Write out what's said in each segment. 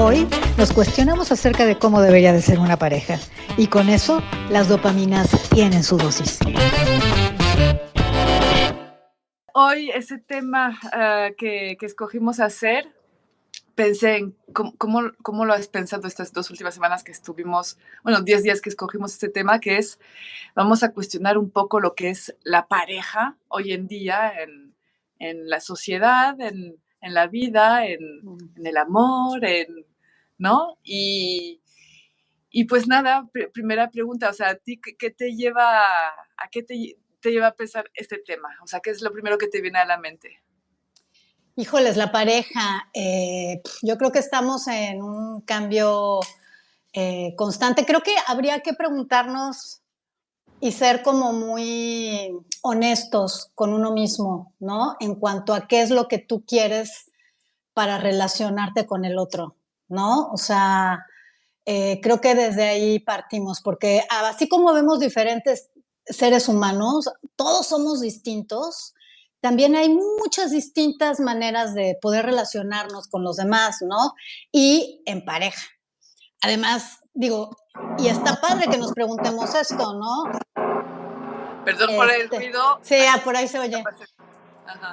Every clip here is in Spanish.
Hoy nos cuestionamos acerca de cómo debería de ser una pareja y con eso las dopaminas tienen su dosis. Hoy ese tema uh, que, escogimos hacer, pensé en cómo, lo has pensado estas dos últimas semanas que estuvimos, bueno, 10 días que escogimos este tema, que es, vamos a cuestionar un poco lo que es la pareja hoy en día en la sociedad, en, en la vida, en, en, el amor, en, ¿no? Y, y pues nada, pr primera pregunta, o sea, ¿a ti qué te lleva, a qué te, te, lleva a pensar este tema? O sea, ¿qué es lo primero que te viene a la mente? Híjoles, la pareja, eh, yo creo que estamos en un cambio eh, constante. Creo que habría que preguntarnos y ser como muy honestos con uno mismo, ¿no? En cuanto a qué es lo que tú quieres para relacionarte con el otro. ¿no? O sea, eh, creo que desde ahí partimos, porque así como vemos diferentes seres humanos, todos somos distintos, también hay muchas distintas maneras de poder relacionarnos con los demás, ¿no? Y en pareja. Además, digo, y está padre que nos preguntemos esto, ¿no? Perdón por el Este, ruido. Sí, ah, por ahí se oye.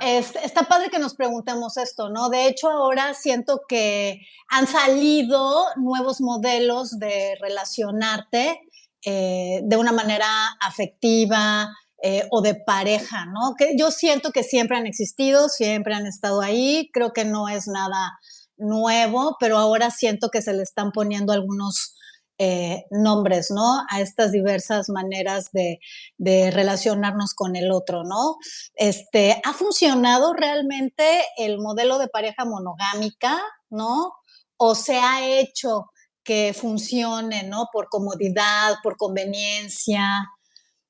Es, está padre que nos preguntemos esto, ¿no? De hecho, ahora siento que han salido nuevos modelos de relacionarte eh, de una manera afectiva eh, o de pareja, ¿no? Que yo siento que siempre han existido, siempre han estado ahí, creo que no es nada nuevo, pero ahora siento que se le están poniendo algunos eh, nombres, ¿no? A estas diversas maneras de, de, relacionarnos con el otro, ¿no? Este, ¿Ha funcionado realmente el modelo de pareja monogámica, ¿no? ¿O se ha hecho que funcione, ¿no? Por comodidad, por conveniencia.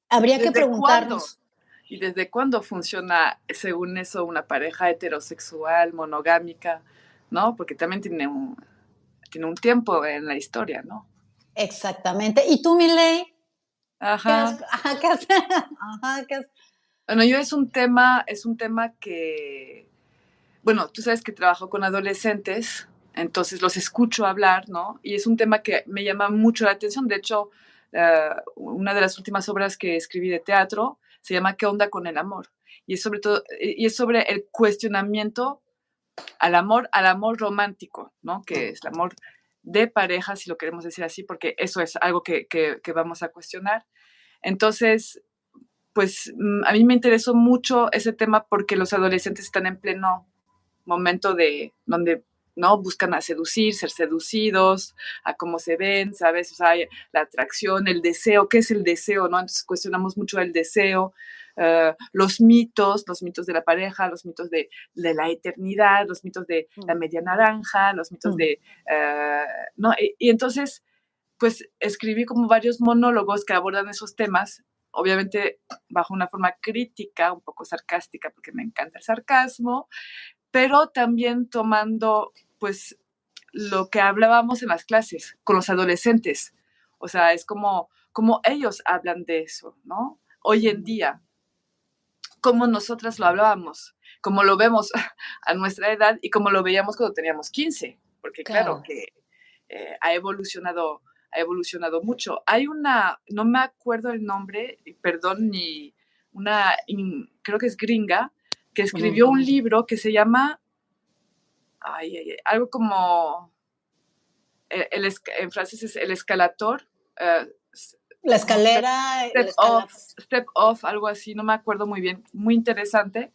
Habría que preguntarnos. Cuándo? ¿Y desde cuándo funciona, según eso, una pareja heterosexual, monogámica, ¿no? Porque también tiene un, tiene un tiempo en la historia, ¿no? Exactamente. ¿Y tú, Miley? Ajá. ¿Qué ajá, ¿qué has, ajá, ¿qué has? Bueno, yo es un tema, es un tema que, bueno, tú sabes que trabajo con adolescentes, entonces los escucho hablar, ¿no? Y es un tema que me llama mucho la atención. De hecho, uh, una de las últimas obras que escribí de teatro se llama ¿Qué onda con el amor? Y es sobre todo, y es sobre el cuestionamiento al amor, al amor romántico, ¿no? Que es el amor de pareja, si lo queremos decir así, porque eso es algo que, que, que vamos a cuestionar. Entonces, pues a mí me interesó mucho ese tema porque los adolescentes están en pleno momento de donde no buscan a seducir, ser seducidos, a cómo se ven, ¿sabes? O sea, la atracción, el deseo, ¿qué es el deseo? ¿no? Entonces cuestionamos mucho el deseo, uh, los mitos, los mitos de la pareja, los mitos de, de la eternidad, los mitos de mm. la media naranja, los mitos mm. de, uh, ¿no? Y, y, entonces, pues escribí como varios monólogos que abordan esos temas, obviamente bajo una forma crítica, un poco sarcástica, porque me encanta el sarcasmo, pero también tomando, pues, lo que hablábamos en las clases con los adolescentes. O sea, es como, como ellos hablan de eso, ¿no? Hoy en día, como nosotras lo hablábamos, como lo vemos a nuestra edad y como lo veíamos cuando teníamos 15, porque claro, claro que eh, ha evolucionado ha evolucionado mucho. Hay una, no me acuerdo el nombre, perdón, ni una, creo que es gringa, que escribió un libro que se llama, ay, ay, ay, algo como, el, el, en francés es el escalator. Uh, la escalera. Step, off, step off, algo así, no me acuerdo muy bien, muy interesante.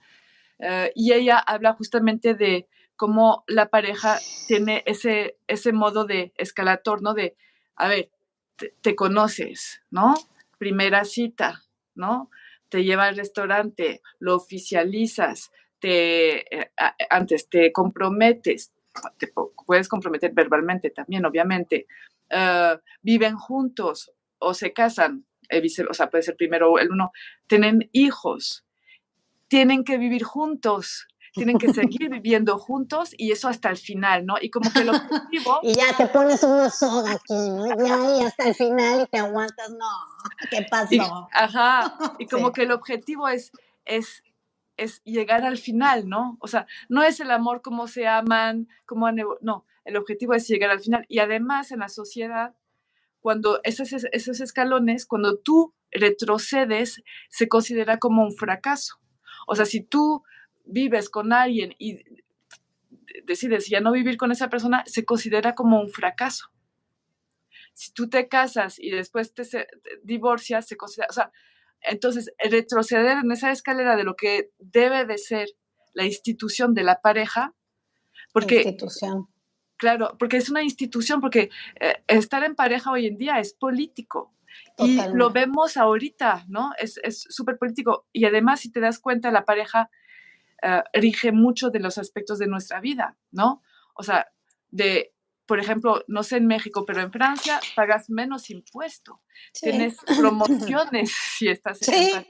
Uh, y ella habla justamente de cómo la pareja tiene ese, ese modo de escalator, ¿no? De, a ver, te, te, conoces, ¿no? Primera cita, ¿no? Te lleva al restaurante, lo oficializas, te, eh, antes te comprometes, te puedes comprometer verbalmente también, obviamente, uh, viven juntos o se casan, eh, o sea, puede ser primero el uno, tienen hijos, tienen que vivir juntos, tienen que seguir viviendo juntos y eso hasta el final, ¿no? Y como que el objetivo... y ya te pones una soga aquí, ¿no? Ya, y hasta el final y te aguantas, no, ¿qué pasó? Y, ajá, y como sí. que el objetivo es, es es llegar al final, ¿no? O sea, no es el amor como se aman, como no, el objetivo es llegar al final. Y además en la sociedad, cuando esos, esos escalones, cuando tú retrocedes, se considera como un fracaso. O sea, si tú vives con alguien y decides ya no vivir con esa persona, se considera como un fracaso. Si tú te casas y después te, te divorcias, se considera, o sea, entonces, retroceder en esa escalera de lo que debe de ser la institución de la pareja, porque... Institución. Claro, porque es una institución, porque eh, estar en pareja hoy en día es político. Y lo vemos ahorita, ¿no? Es súper político. Y además, si te das cuenta, la pareja uh, rige mucho de los aspectos de nuestra vida, ¿no? O sea, de por ejemplo, no sé en México, pero en Francia pagas menos impuesto. Tienes promociones si estás en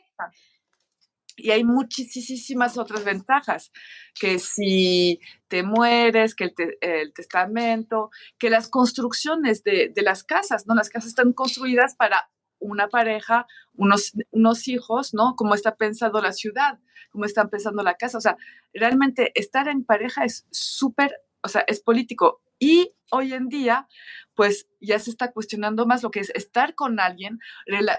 Y hay muchísimas otras ventajas, que si te mueres, que el, testamento, que las construcciones de, las casas, ¿no? Las casas están construidas para una pareja, unos, unos hijos, ¿no? Como está pensando la ciudad, cómo está pensando la casa. O sea, realmente estar en pareja es súper, o sea, es político. Y hoy en día, pues ya se está cuestionando más lo que es estar con alguien,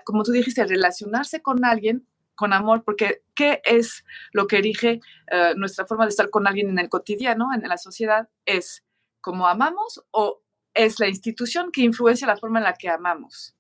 como tú dijiste, relacionarse con alguien con amor, porque ¿qué es lo que erige eh, nuestra forma de estar con alguien en el cotidiano, en la sociedad? ¿Es como amamos o es la institución que influencia la forma en la que amamos?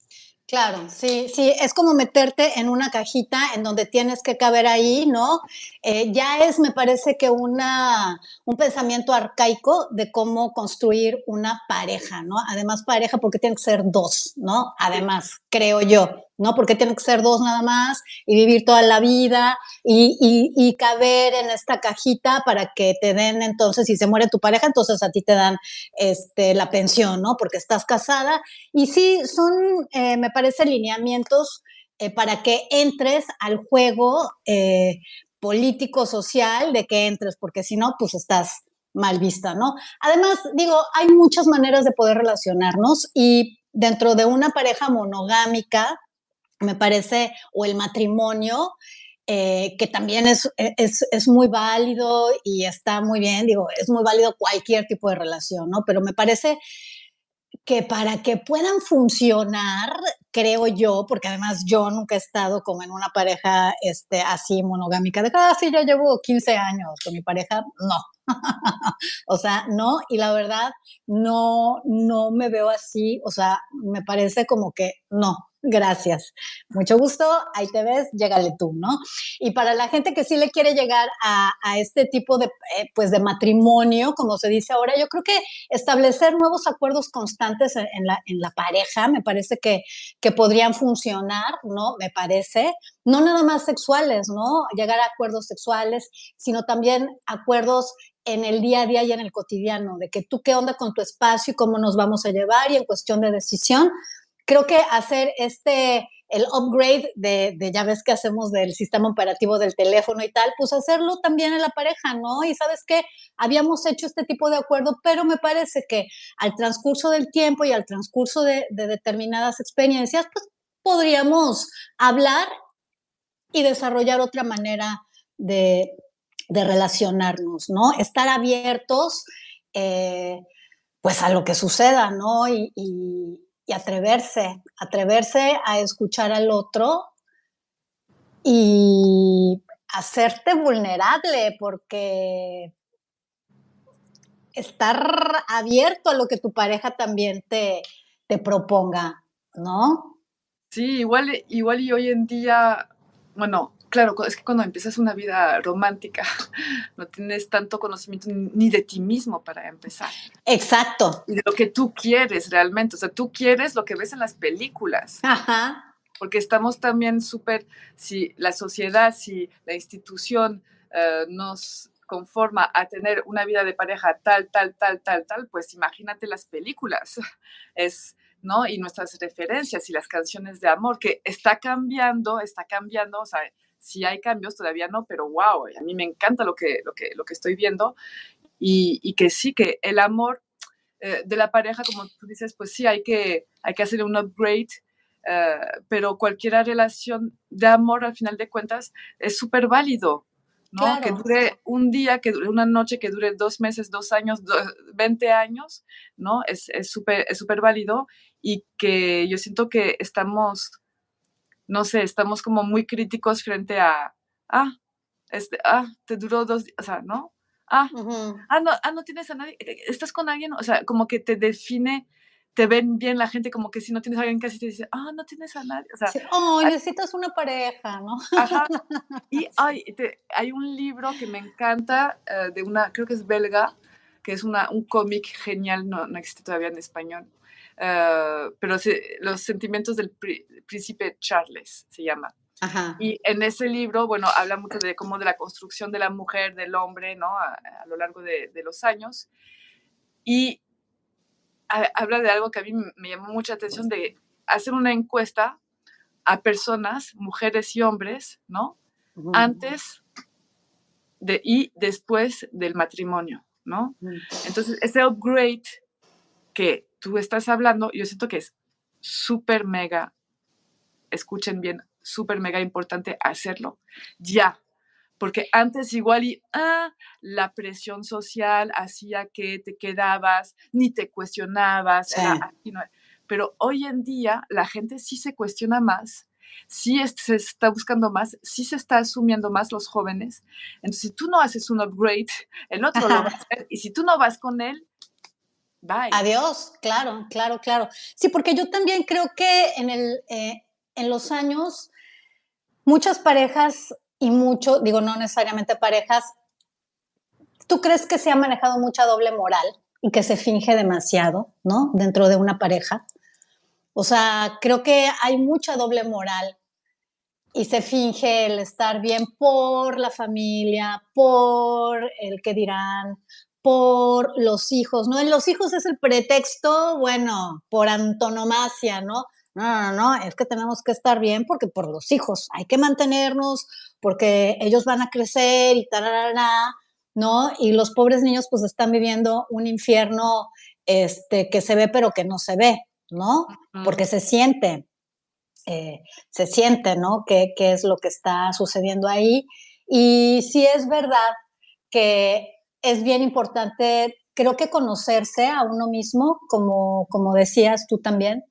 Claro, sí, sí, es como meterte en una cajita en donde tienes que caber ahí, ¿no? Eh, ya es, me parece que una, un pensamiento arcaico de cómo construir una pareja, ¿no? Además, pareja porque tiene que ser dos, ¿no? Además, creo yo, ¿no? Porque tienen que ser dos nada más y vivir toda la vida y, y, caber en esta cajita para que te den entonces, si se muere tu pareja, entonces a ti te dan este, la pensión, ¿no? Porque estás casada. Y sí, son, eh, me parece, lineamientos eh, para que entres al juego eh, político-social de que entres, porque si no, pues estás mal vista, ¿no? Además, digo, hay muchas maneras de poder relacionarnos y dentro de una pareja monogámica, me parece, o el matrimonio, eh, que también es, es, muy válido y está muy bien, digo, es muy válido cualquier tipo de relación, ¿no? Pero me parece que para que puedan funcionar, creo yo, porque además yo nunca he estado como en una pareja este, así monogámica, de, ah, sí, yo llevo 15 años con mi pareja, no. o sea, no, y la verdad, no, no me veo así, o sea, me parece como que no, Gracias. Mucho gusto. Ahí te ves, llégale tú, ¿no? Y para la gente que sí le quiere llegar a, este tipo de, eh, pues de matrimonio, como se dice ahora, yo creo que establecer nuevos acuerdos constantes en, la, en la, pareja me parece que, que podrían funcionar, ¿no? Me parece. No nada más sexuales, ¿no? Llegar a acuerdos sexuales, sino también acuerdos en el día a día y en el cotidiano, de que tú qué onda con tu espacio y cómo nos vamos a llevar y en cuestión de decisión, creo que hacer este, el upgrade de, de, ya ves que hacemos del sistema operativo del teléfono y tal, pues hacerlo también en la pareja, ¿no? Y sabes que habíamos hecho este tipo de acuerdo, pero me parece que al transcurso del tiempo y al transcurso de, determinadas experiencias, pues podríamos hablar y desarrollar otra manera de, relacionarnos, ¿no? Estar abiertos, eh, pues a lo que suceda, ¿no? Atreverse, atreverse a escuchar al otro y hacerte vulnerable, porque estar abierto a lo que tu pareja también te, te proponga, ¿no? Sí, igual, igual y hoy en día, bueno, claro, es que cuando empiezas una vida romántica, no tienes tanto conocimiento ni de ti mismo para empezar. Exacto. Y de lo que tú quieres realmente. O sea, tú quieres lo que ves en las películas. Ajá. Porque estamos también súper, si la sociedad, si la institución eh, nos conforma a tener una vida de pareja tal, tal, tal, tal, tal, pues imagínate las películas. Es, ¿no? Y nuestras referencias y las canciones de amor, que está cambiando, está cambiando, o sea, si hay cambios, todavía no, pero wow, a mí me encanta lo que, lo que, lo que estoy viendo y, que sí, que el amor eh, de la pareja, como tú dices, pues sí, hay que, hay que hacer un upgrade, eh, pero cualquier relación de amor, al final de cuentas, es súper válido, ¿no? Que dure un día, que dure una noche, que dure dos meses, dos años, veinte 20 años, ¿no? Es súper es súper válido y que yo siento que estamos, no sé, estamos como muy críticos frente a, ah, este, ah, te duró dos días, o sea, ¿no? Ah, ah, no, ah, no tienes a nadie, eh, estás con alguien, o sea, como que te define te ven bien la gente como que si no tienes a alguien casi te dice, ah, no tienes a nadie. O sea, oh, necesitas una pareja, ¿no? Ajá. Y hay, hay un libro que me encanta eh, de una, creo que es belga, que es una, un cómic genial, no, no existe todavía en español, uh, pero Los sentimientos del príncipe Charles se llama. Ajá. Y en ese libro, bueno, habla mucho de cómo de la construcción de la mujer, del hombre, ¿no? A, a lo largo de, de los años. Y habla de algo que a mí me llamó mucha atención, de hacer una encuesta a personas, mujeres y hombres, ¿no? Antes de, y después del matrimonio, ¿no? Entonces, ese upgrade que tú estás hablando, yo siento que es súper mega, escuchen bien, súper mega importante hacerlo ya, porque antes igual y ah, la presión social hacía que te quedabas, ni te cuestionabas, pero hoy en día la gente sí se cuestiona más, sí se está buscando más, sí se está asumiendo más los jóvenes. Entonces, si tú no haces un upgrade, el otro lo va a hacer, y si tú no vas con él, bye. Adiós, claro, claro, claro. Sí, porque yo también creo que en, el, eh, en los años muchas parejas y mucho, digo, no necesariamente parejas, ¿tú crees que se ha manejado mucha doble moral y que se finge demasiado, ¿no? Dentro de una pareja. O sea, creo que hay mucha doble moral y se finge el estar bien por la familia, por el que dirán, por los hijos, ¿no? En los hijos es el pretexto, bueno, por antonomasia, ¿no? No, no, no, es que tenemos que estar bien porque por los hijos hay que mantenernos, porque ellos van a crecer y tal, ¿no? Y los pobres niños pues están viviendo un infierno este, que se ve pero que no se ve, ¿no? Porque se siente, eh, se siente, ¿no? ¿Qué, ¿Qué es lo que está sucediendo ahí? Y sí es verdad que es bien importante, creo que conocerse a uno mismo, como, como decías tú también,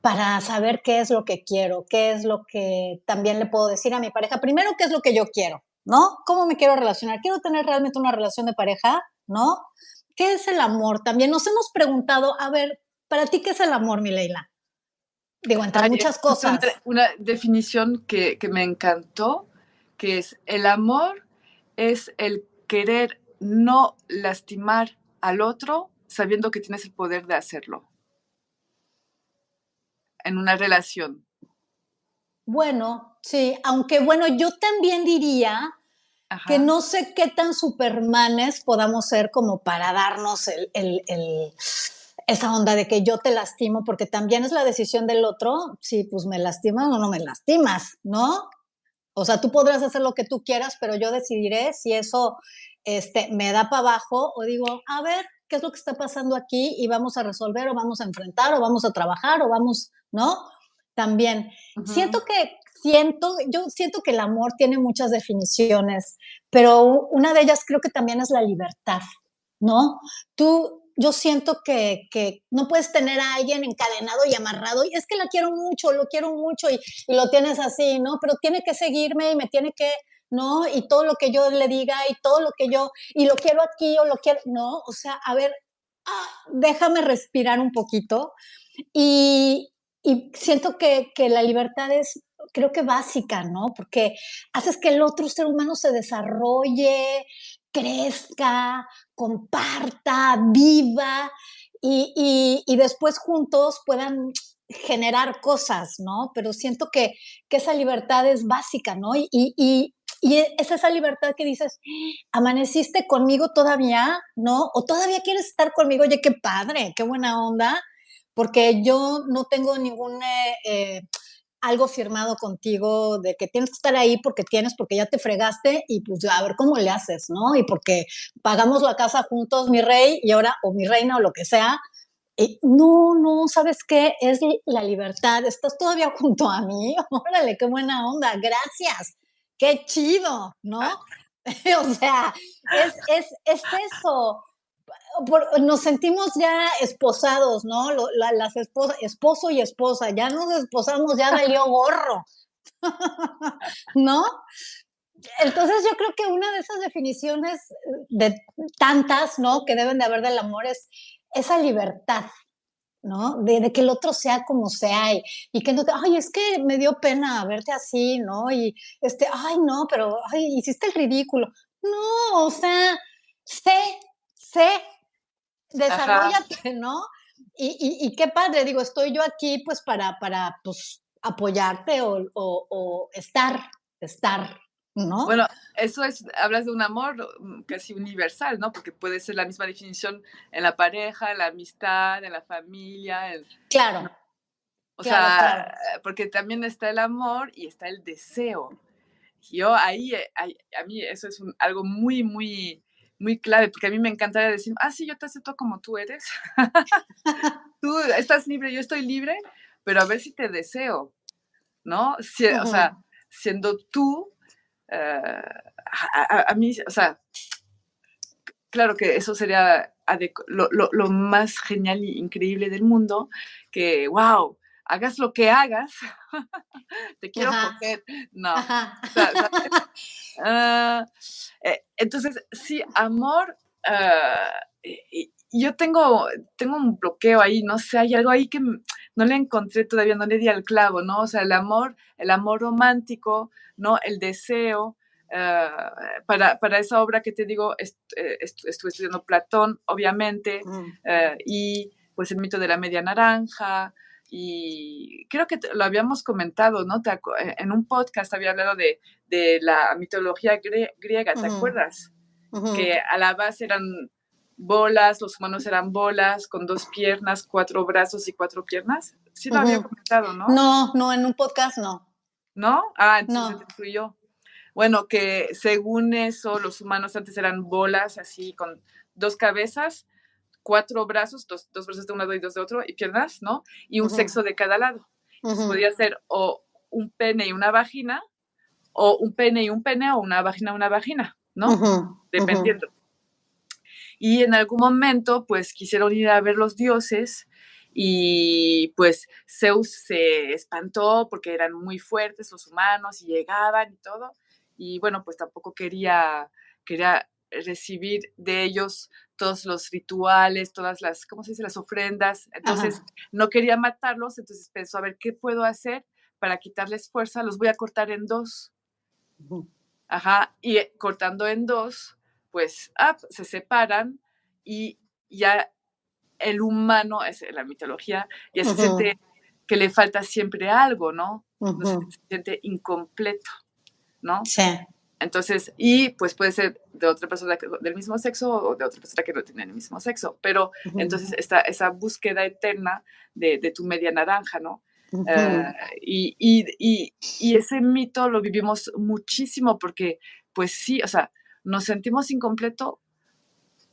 para saber qué es lo que quiero, qué es lo que también le puedo decir a mi pareja. Primero, qué es lo que yo quiero, ¿no? ¿Cómo me quiero relacionar? ¿Quiero tener realmente una relación de pareja? ¿No? ¿Qué es el amor? También nos hemos preguntado, a ver, para ti, ¿qué es el amor, mi Leila? Digo, entre muchas cosas. Una definición que, que me encantó, que es el amor es el querer no lastimar al otro sabiendo que tienes el poder de hacerlo en una relación. Bueno, sí, aunque bueno, yo también diría que no sé qué tan supermanes podamos ser como para darnos el, esa onda de que yo te lastimo, porque también es la decisión del otro, si pues me lastimas o no me lastimas, ¿no? O sea, tú podrás hacer lo que tú quieras, pero yo decidiré si eso este, me da para abajo o digo, a ver, ¿qué es lo que está pasando aquí? Y vamos a resolver o vamos a enfrentar o vamos a trabajar o vamos ¿no? También. Siento que, siento, yo siento que el amor tiene muchas definiciones, pero una de ellas creo que también es la libertad, ¿no? Tú, yo siento que, no puedes tener a alguien encadenado y amarrado, y es que la quiero mucho, lo quiero mucho, y, lo tienes así, ¿no? Pero tiene que seguirme y me tiene que, ¿no? Y todo lo que yo le diga y todo lo que yo, y lo quiero aquí o lo quiero, ¿no? O sea, a ver, ah, déjame respirar un poquito. Y, y siento que, la libertad es, creo que básica, ¿no? Porque haces que el otro ser humano se desarrolle, crezca, comparta, viva y, después juntos puedan generar cosas, ¿no? Pero siento que, esa libertad es básica, ¿no? Y, y, es esa libertad que dices, amaneciste conmigo todavía, ¿no? O todavía quieres estar conmigo, oye, qué padre, qué buena onda porque yo no tengo ningún eh, eh, algo firmado contigo de que tienes que estar ahí porque tienes, porque ya te fregaste y pues a ver cómo le haces, ¿no? Y porque pagamos la casa juntos, mi rey, y ahora, o mi reina, o lo que sea. Y no, no, ¿sabes qué? Es la libertad, estás todavía junto a mí, órale, qué buena onda, gracias. qué chido, ¿no? o sea, es, es, es eso. Nos sentimos ya esposados, ¿no? las esposas, esposo y esposa, ya nos esposamos, ya valió gorro, ¿no? Entonces yo creo que una de esas definiciones de tantas, ¿no? Que deben de haber del amor es esa libertad, ¿no? De, que el otro sea como sea y, que no te, ay, es que me dio pena verte así, ¿no? Y este, ay, no, pero, ay, hiciste el ridículo. No, o sea, sé, sé, desarrollate, ¿no? Y, qué padre, digo, estoy yo aquí pues para, para pues, apoyarte o, o estar, estar, ¿no? Bueno, eso es, hablas de un amor mm, casi universal, ¿no? Porque puede ser la misma definición en la pareja, en la amistad, en la familia. claro. O sea, porque también está el amor y está el deseo. Yo ahí, eh, a mí eso es algo muy, muy, muy clave, porque a mí me encantaría decir, ah, sí, yo te acepto como tú eres. tú estás libre, yo estoy libre, pero a ver si te deseo, ¿no? O sea, siendo tú eh, a, mí, o sea, claro que eso sería lo, más genial y increíble del mundo, que, wow, hagas lo que hagas, te quiero coger. No. Ah, eh, entonces, sí, amor, ah, yo tengo, tengo un bloqueo ahí, no sé, hay algo ahí que no le encontré todavía, no le di al clavo, ¿no? O sea, el amor, el amor romántico, ¿no? El deseo. Eh, para, para, esa obra que te digo, eh, estuve estudiando Platón, obviamente, mm. y pues el mito de la media naranja, y creo que lo habíamos comentado, ¿no? en un podcast había hablado de, de la mitología griega, ¿te acuerdas? Que a la base eran bolas, los humanos eran bolas con dos piernas, cuatro brazos y cuatro piernas. Sí lo había comentado, ¿no? No, no, en un podcast no. ¿No? Ah, entonces no. yo. Bueno, que según eso, los humanos antes eran bolas así con dos cabezas, cuatro brazos, dos, brazos de un lado y dos de otro, y piernas, ¿no? Y un sexo de cada lado. podía ser o un pene y una vagina, o un pene y un pene, o una vagina y una vagina, ¿no? Dependiendo. Y en algún momento, pues quisieron ir a ver los dioses y pues Zeus se espantó porque eran muy fuertes los humanos y llegaban y todo. Y bueno, pues tampoco quería, quería recibir de ellos todos los rituales, todas las, ¿cómo se dice?, las ofrendas. Entonces, no quería matarlos, entonces pensó, a ver, ¿qué puedo hacer para quitarles fuerza? Los voy a cortar en dos. Ajá, y eh, cortando en dos, pues ah, se separan y ya el humano, es la mitología, ya se siente que le falta siempre algo, ¿no? se, siente incompleto, ¿no? Sí. Entonces, y pues puede ser de otra persona del mismo sexo o de otra persona que no tiene el mismo sexo, pero entonces está esa búsqueda eterna de, tu media naranja, ¿no? Eh, y, y, y, ese mito lo vivimos muchísimo porque, pues sí, o sea, nos sentimos incompleto,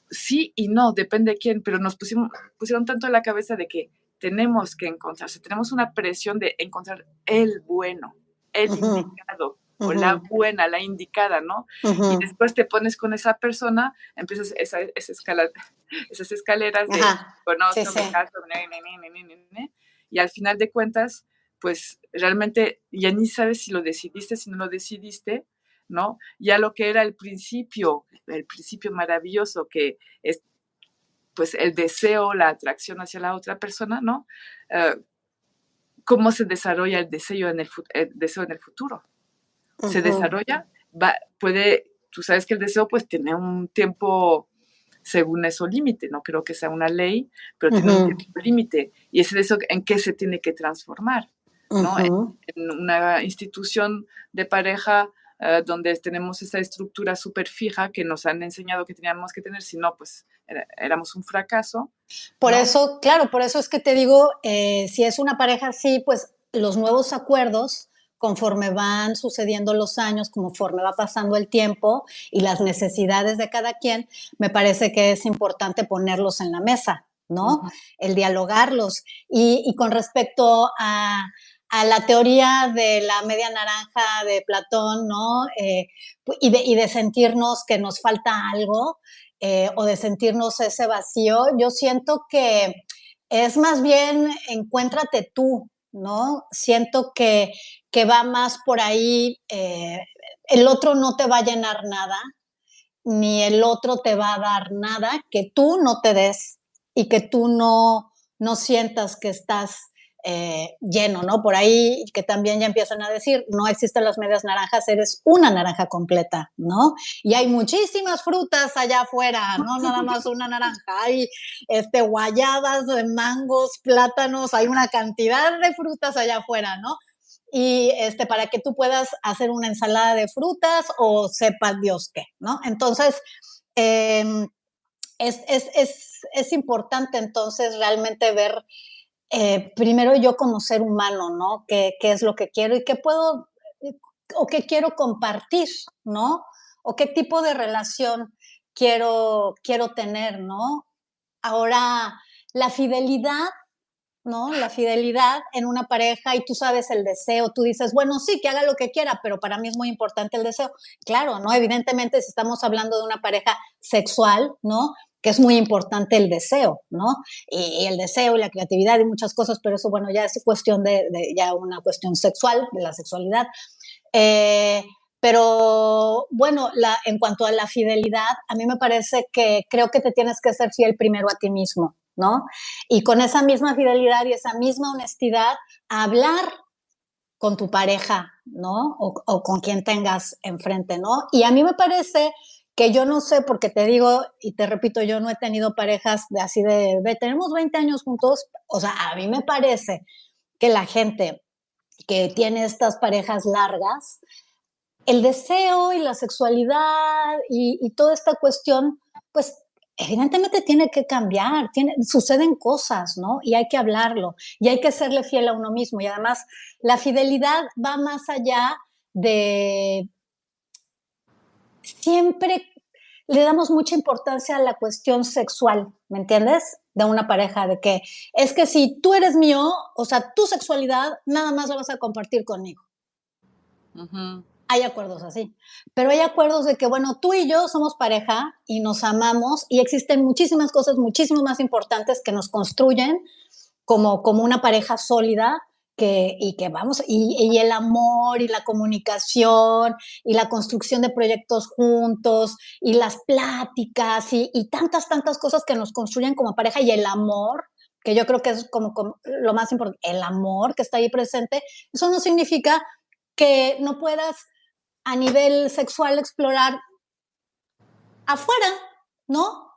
sí y no, depende de quién, pero nos pusimos, pusieron tanto en la cabeza de que tenemos que encontrarse, tenemos una presión de encontrar el bueno, el indicado, o la buena, la indicada, ¿no? Y después te pones con esa persona, empiezas esa, esa escala, esas escaleras de conozco, y al final de cuentas, pues realmente ya ni sabes si lo decidiste, si no lo decidiste, ¿no? Ya lo que era el principio, el principio maravilloso que es pues el deseo, la atracción hacia la otra persona, ¿no? Eh, ¿Cómo se desarrolla el deseo en el, deseo en el futuro? Se desarrolla, va, puede, tú sabes que el deseo pues tiene un tiempo según eso límite, no creo que sea una ley, pero tiene un tiempo límite. Y ese deseo en qué se tiene que transformar, ¿no? en, una institución de pareja eh, donde tenemos esa estructura súper fija que nos han enseñado que teníamos que tener, si no, pues éramos un fracaso. Por eso, claro, por eso es que te digo, eh, si es una pareja así, pues los nuevos acuerdos conforme van sucediendo los años, conforme va pasando el tiempo y las necesidades de cada quien, me parece que es importante ponerlos en la mesa, ¿no? El dialogarlos. Y, y, con respecto a, a la teoría de la media naranja de Platón, ¿no? Eh, y, de, y, de, sentirnos que nos falta algo eh, o de sentirnos ese vacío, yo siento que es más bien encuéntrate tú, ¿no? Siento que, que va más por ahí, eh, el otro no te va a llenar nada, ni el otro te va a dar nada que tú no te des y que tú no, no sientas que estás eh, lleno, ¿no? Por ahí que también ya empiezan a decir, no existen las medias naranjas, eres una naranja completa, ¿no? Y hay muchísimas frutas allá afuera, no nada más una naranja, hay este, guayabas, mangos, plátanos, hay una cantidad de frutas allá afuera, ¿no? Y este, para que tú puedas hacer una ensalada de frutas o sepa Dios qué, ¿no? Entonces, em, es, es, es, es importante entonces realmente ver eh, primero yo como ser humano, ¿no? ¿Qué, ¿Qué, es lo que quiero y qué puedo o qué quiero compartir, ¿no? O qué tipo de relación quiero, quiero tener, ¿no? Ahora, la fidelidad, ¿no? La fidelidad en una pareja y tú sabes el deseo, tú dices, bueno, sí, que haga lo que quiera, pero para mí es muy importante el deseo. Claro, ¿no? Evidentemente, si estamos hablando de una pareja sexual, ¿no? que es muy importante el deseo, ¿no? Y, el deseo y la creatividad y muchas cosas, pero eso, bueno, ya es cuestión de, ya una cuestión sexual, de la sexualidad. Eh, pero bueno, la, en cuanto a la fidelidad, a mí me parece que creo que te tienes que ser fiel primero a ti mismo, ¿no? Y con esa misma fidelidad y esa misma honestidad, hablar con tu pareja, ¿no? O, con quien tengas enfrente, ¿no? Y a mí me parece que yo no sé, porque te digo y te repito, yo no he tenido parejas de así de, tenemos 20 años juntos, o sea, a mí me parece que la gente que tiene estas parejas largas, el deseo y la sexualidad y, toda esta cuestión, pues evidentemente tiene que cambiar, tiene, suceden cosas, ¿no? Y hay que hablarlo, y hay que serle fiel a uno mismo. Y además, la fidelidad va más allá de siempre le damos mucha importancia a la cuestión sexual, ¿me entiendes? De una pareja, de que es que si tú eres mío, o sea, tu sexualidad nada más la vas a compartir conmigo. Hay acuerdos así, pero hay acuerdos de que, bueno, tú y yo somos pareja y nos amamos y existen muchísimas cosas muchísimo más importantes que nos construyen como, como una pareja sólida y que vamos, y, el amor y la comunicación y la construcción de proyectos juntos y las pláticas y, tantas, tantas cosas que nos construyen como pareja y el amor, que yo creo que es como, lo más importante, el amor que está ahí presente, eso no significa que no puedas a nivel sexual explorar afuera, ¿no?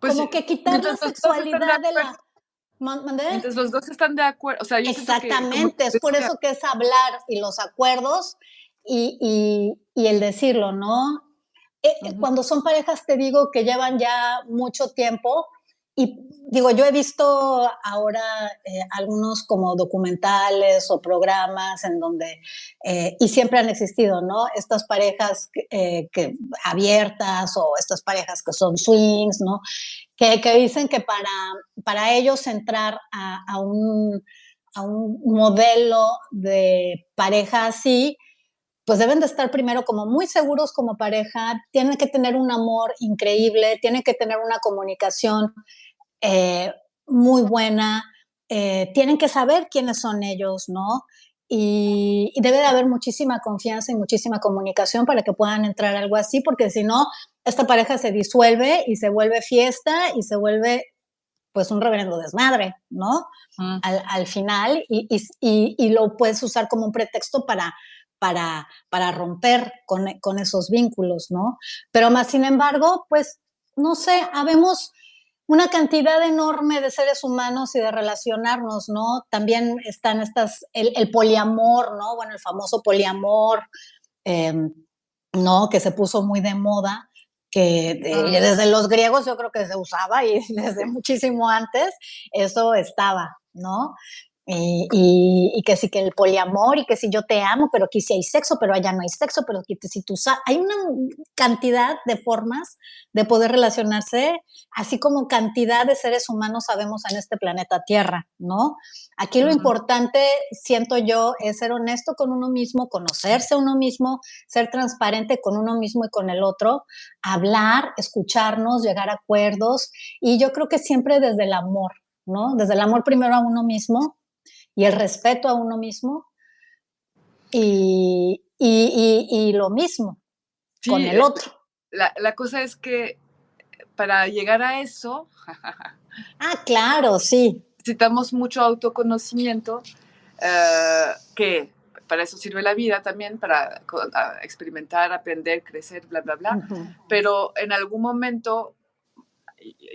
Pues como que quitar la sexualidad de la entonces los dos están de acuerdo. Exactamente, es por eso que es hablar y los acuerdos y, el decirlo, ¿no? Eh, cuando son parejas, te digo que llevan ya mucho tiempo y digo, yo he visto ahora eh, algunos como documentales o programas en donde, eh, y siempre han existido, ¿no? Estas parejas que, abiertas o estas parejas que son swings, ¿no? que, dicen que para, para ellos entrar a, un, modelo de pareja así, pues deben de estar primero como muy seguros como pareja, tienen que tener un amor increíble, tienen que tener una comunicación eh, muy buena, eh, tienen que saber quiénes son ellos, ¿no? Y, debe de haber muchísima confianza y muchísima comunicación para que puedan entrar algo así, porque si no, esta pareja se disuelve y se vuelve fiesta y se vuelve pues un reverendo desmadre, ¿no? Al, final y, y, lo puedes usar como un pretexto para, para, para romper con, con, esos vínculos, ¿no? Pero más sin embargo, pues, no sé, habemos una cantidad enorme de seres humanos y de relacionarnos, ¿no? También están estas, el, poliamor, ¿no? Bueno, el famoso poliamor, em, ¿no? Que se puso muy de moda, que desde los griegos yo creo que se usaba y desde muchísimo antes eso estaba, ¿no? Y, que sí que el poliamor y que si yo te amo, pero aquí sí hay sexo, pero allá no hay sexo, pero aquí si tú hay una cantidad de formas de poder relacionarse, así como cantidad de seres humanos sabemos en este planeta Tierra, ¿no? Aquí lo importante, siento yo, es ser honesto con uno mismo, conocerse uno mismo, ser transparente con uno mismo y con el otro, hablar, escucharnos, llegar a acuerdos y yo creo que siempre desde el amor, ¿no? Desde el amor primero a uno mismo y el respeto a uno mismo y, lo mismo con el otro. La, cosa es que para llegar a eso... ah, claro, sí. Necesitamos mucho autoconocimiento, eh, que para eso sirve la vida también, para experimentar, aprender, crecer, bla, bla, bla. Pero en algún momento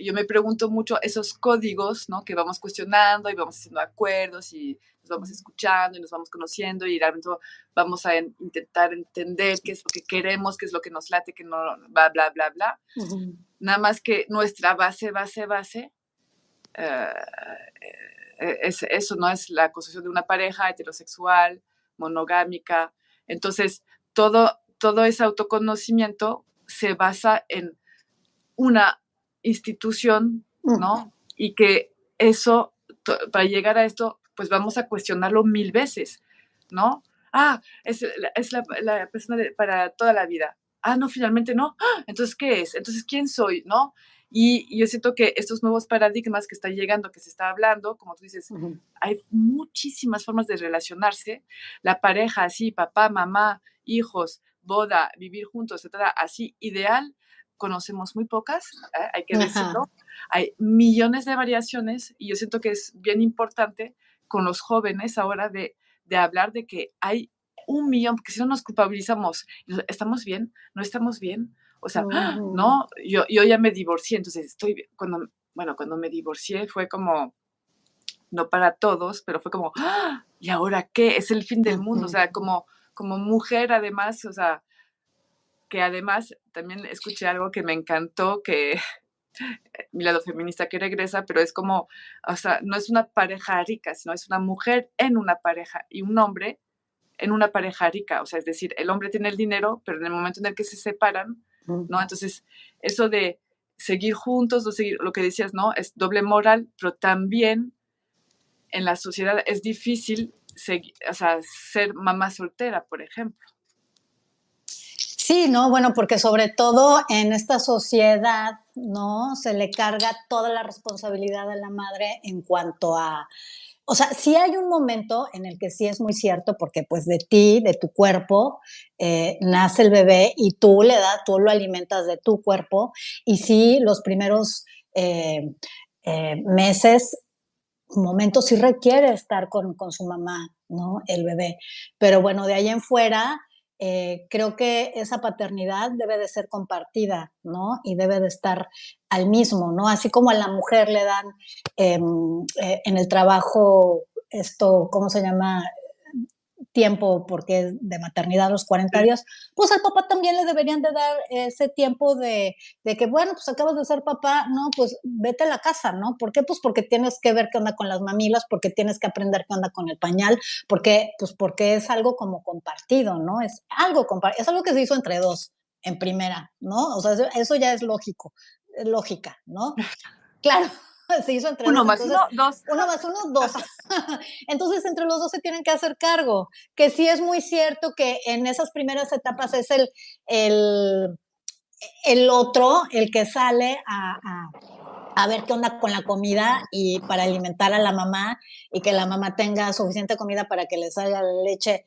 yo me pregunto mucho esos códigos, ¿no? Que vamos cuestionando y vamos haciendo acuerdos y nos vamos escuchando y nos vamos conociendo y realmente vamos a intentar entender qué es lo que queremos, qué es lo que nos late, que no, bla, bla, bla, bla. Nada más que nuestra base, base, base, eh, eh, es eso, ¿no? Es la construcción de una pareja heterosexual, monogámica. Entonces, todo, todo ese autoconocimiento se basa en una institución, ¿no? Y que eso, para llegar a esto, pues vamos a cuestionarlo mil veces, ¿no? Ah, es, la, persona para toda la vida. Ah, no, finalmente no. ¡Ah! Entonces, ¿qué es? Entonces, ¿quién soy? ¿No? Y, yo siento que estos nuevos paradigmas que están llegando, que se está hablando, como tú dices, hay muchísimas formas de relacionarse. La pareja, así, papá, mamá, hijos, boda, vivir juntos, etcétera, así, ideal, conocemos muy pocas, ¿eh? hay que decirlo. Hay millones de variaciones y yo siento que es bien importante con los jóvenes ahora de, de hablar de que hay un millón, porque si no nos culpabilizamos, ¿estamos bien? ¿No estamos bien? O sea, no, yo, yo ya me divorcié, entonces estoy, cuando, bueno, cuando me divorcié fue como, no para todos, pero fue como, ¡Ah! ¿y ahora qué? Es el fin del mundo, o sea, como, como mujer además, o sea, que además también escuché algo que me encantó, que mi lado feminista que regresa, pero es como, o sea, no es una pareja rica, sino es una mujer en una pareja y un hombre en una pareja rica, o sea, es decir, el hombre tiene el dinero, pero en el momento en el que se separan, ¿no? Entonces, eso de seguir juntos, o seguir, lo que decías, ¿no? Es doble moral, pero también en la sociedad es difícil o sea, ser mamá soltera, por ejemplo. Sí, no, bueno, porque sobre todo en esta sociedad, ¿no? Se le carga toda la responsabilidad a la madre en cuanto a, o sea, sí hay un momento en el que sí es muy cierto, porque pues de ti, de tu cuerpo, eh, nace el bebé y tú le das, tú lo alimentas de tu cuerpo, y sí, los primeros eh, eh, meses, momentos sí requiere estar con, con su mamá, ¿no? El bebé. Pero bueno, de ahí en fuera eh, creo que esa paternidad debe de ser compartida, ¿no? Y debe de estar al mismo, ¿no? Así como a la mujer le dan em, eh, en el trabajo esto, ¿cómo se llama? Tiempo porque es de maternidad los 40 días, pues al papá también le deberían de dar ese tiempo de, de, que, bueno, pues acabas de ser papá, no, pues vete a la casa, ¿no? ¿Por qué? Pues porque tienes que ver qué onda con las mamilas, porque tienes que aprender qué onda con el pañal, porque, pues porque es algo como compartido, ¿no? Es algo es algo que se hizo entre dos en primera, ¿no? O sea, eso ya es lógico, lógica, ¿no? Claro. se hizo entre uno más uno, dos. Uno más uno, dos. entonces, entre los dos se tienen que hacer cargo. Que sí es muy cierto que en esas primeras etapas es el, el, el otro el que sale a, a, ver qué onda con la comida y para alimentar a la mamá y que la mamá tenga suficiente comida para que le salga la leche,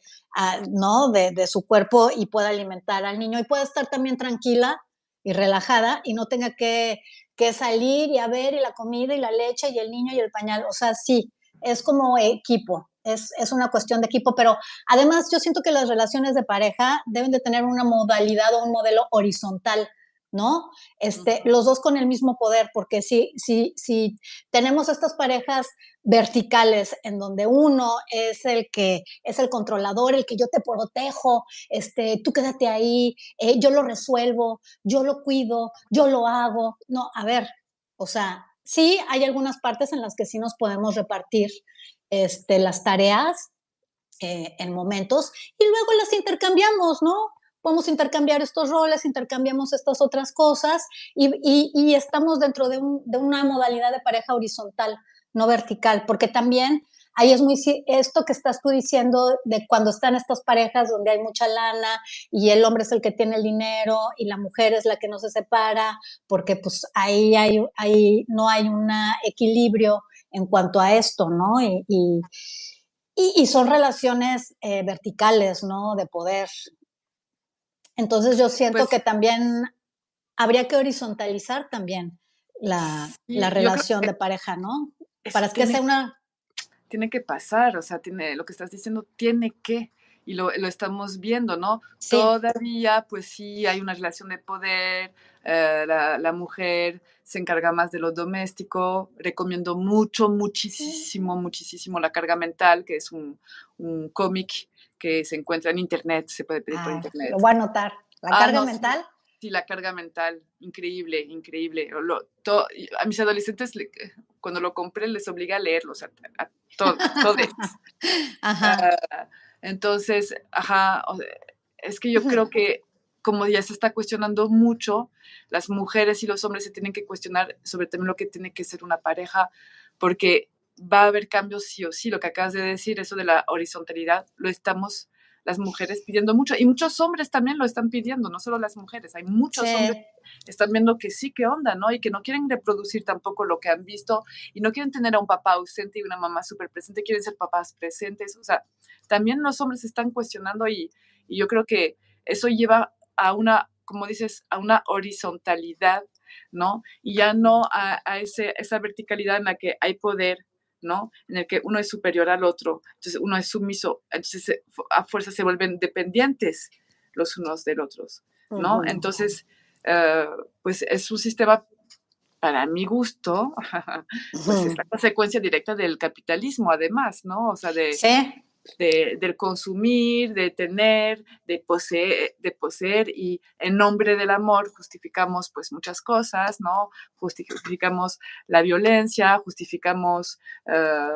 ¿no? De, de su cuerpo y pueda alimentar al niño y pueda estar también tranquila y relajada y no tenga que que salir y a ver y la comida y la leche y el niño y el pañal. O sea, sí, es como equipo, es, es, una cuestión de equipo, pero además yo siento que las relaciones de pareja deben de tener una modalidad o un modelo horizontal. ¿No? Este, los dos con el mismo poder, porque si, si, si tenemos estas parejas verticales en donde uno es el que es el controlador, el que yo te protejo, este, tú quédate ahí, eh, yo lo resuelvo, yo lo cuido, yo lo hago. No, a ver, o sea, sí hay algunas partes en las que sí nos podemos repartir este, las tareas eh, en momentos y luego las intercambiamos, ¿no? Podemos intercambiar estos roles, intercambiamos estas otras cosas y, estamos dentro de, de una modalidad de pareja horizontal, no vertical, porque también ahí es muy esto que estás tú diciendo de cuando están estas parejas donde hay mucha lana y el hombre es el que tiene el dinero y la mujer es la que no se separa, porque pues ahí, hay, ahí no hay un equilibrio en cuanto a esto, ¿no? Y, y, son relaciones eh, verticales, ¿no? De poder. Entonces yo siento pues que también habría que horizontalizar también la, la relación de pareja, ¿no? Para que sea una tiene que pasar, o sea, tiene, lo que estás diciendo tiene que, y lo, lo estamos viendo, ¿no? Todavía, pues sí, hay una relación de poder, eh, la, la, mujer se encarga más de lo doméstico, recomiendo mucho, muchísimo, muchísimo La Carga Mental, que es un, un cómic que se encuentra en internet, se puede pedir por ah, internet. Lo voy a anotar. La ah, carga mental. Sí, la carga mental, increíble, increíble. a mis adolescentes, cuando lo compré, les obligué a leerlos, a, a todo, ajá. Ah, entonces, ajá, es que yo creo que como ya se está cuestionando mucho, las mujeres y los hombres se tienen que cuestionar sobre también lo que tiene que ser una pareja, porque va a haber cambios sí o sí. Lo que acabas de decir, eso de la horizontalidad, lo estamos las mujeres pidiendo mucho y muchos hombres también lo están pidiendo, no solo las mujeres, hay muchos hombres que están viendo que sí, que onda, ¿no? Y que no quieren reproducir tampoco lo que han visto y no quieren tener a un papá ausente y una mamá súper presente, quieren ser papás presentes, o sea, también los hombres están cuestionando y, y yo creo que eso lleva a una, como dices, a una horizontalidad, ¿no? Y ya no a, a ese, esa verticalidad en la que hay poder, ¿no? En el que uno es superior al otro, entonces uno es sumiso, entonces a fuerza se vuelven dependientes los unos del otros, ¿no? Entonces, eh, pues es un sistema, para mi gusto, pues es la consecuencia directa del capitalismo, además, ¿no? O sea, de, de, del consumir, de tener, de poseer, de poseer y en nombre del amor justificamos pues muchas cosas, ¿no? Justificamos la violencia, justificamos eh,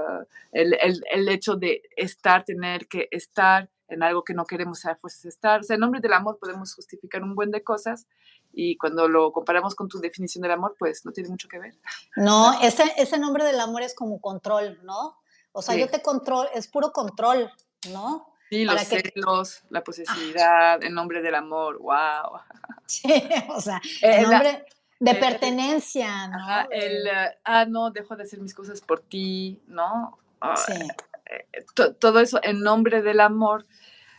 el, el, el, hecho de estar, tener que estar en algo que no queremos a fuerzas estar. O sea, en nombre del amor podemos justificar un buen de cosas y cuando lo comparamos con tu definición del amor, pues no tiene mucho que ver. No, ese, ese nombre del amor es como control, ¿no? O sea, yo te control, es puro control, ¿no? Sí, los celos, la posesividad, en nombre del amor, wow. Sí, o sea, en nombre de pertenencia, ¿no? Ajá, el, ah, no, dejo de hacer mis cosas por ti, ¿no? Ah, sí. Eh, todo eso en nombre del amor,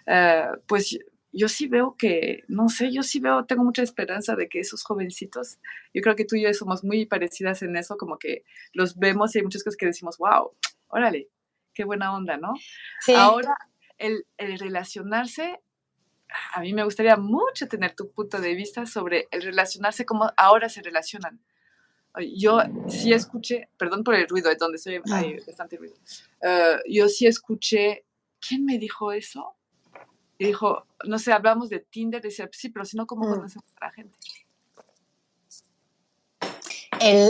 eh, pues yo sí veo que, no sé, yo sí veo, tengo mucha esperanza de que esos jovencitos, yo creo que tú y yo somos muy parecidas en eso, como que los vemos y hay muchas cosas que decimos, wow, órale, qué buena onda, ¿no? Sí. Ahora, el, relacionarse, a mí me gustaría mucho tener tu punto de vista sobre el relacionarse, cómo ahora se relacionan. Yo sí escuché, perdón por el ruido, es donde soy, hay bastante ruido. Eh, yo sí escuché, ¿quién me dijo eso? Y dijo, no sé, hablamos de Tinder, decía, sí, pero si no, ¿cómo mm. conocemos a la gente?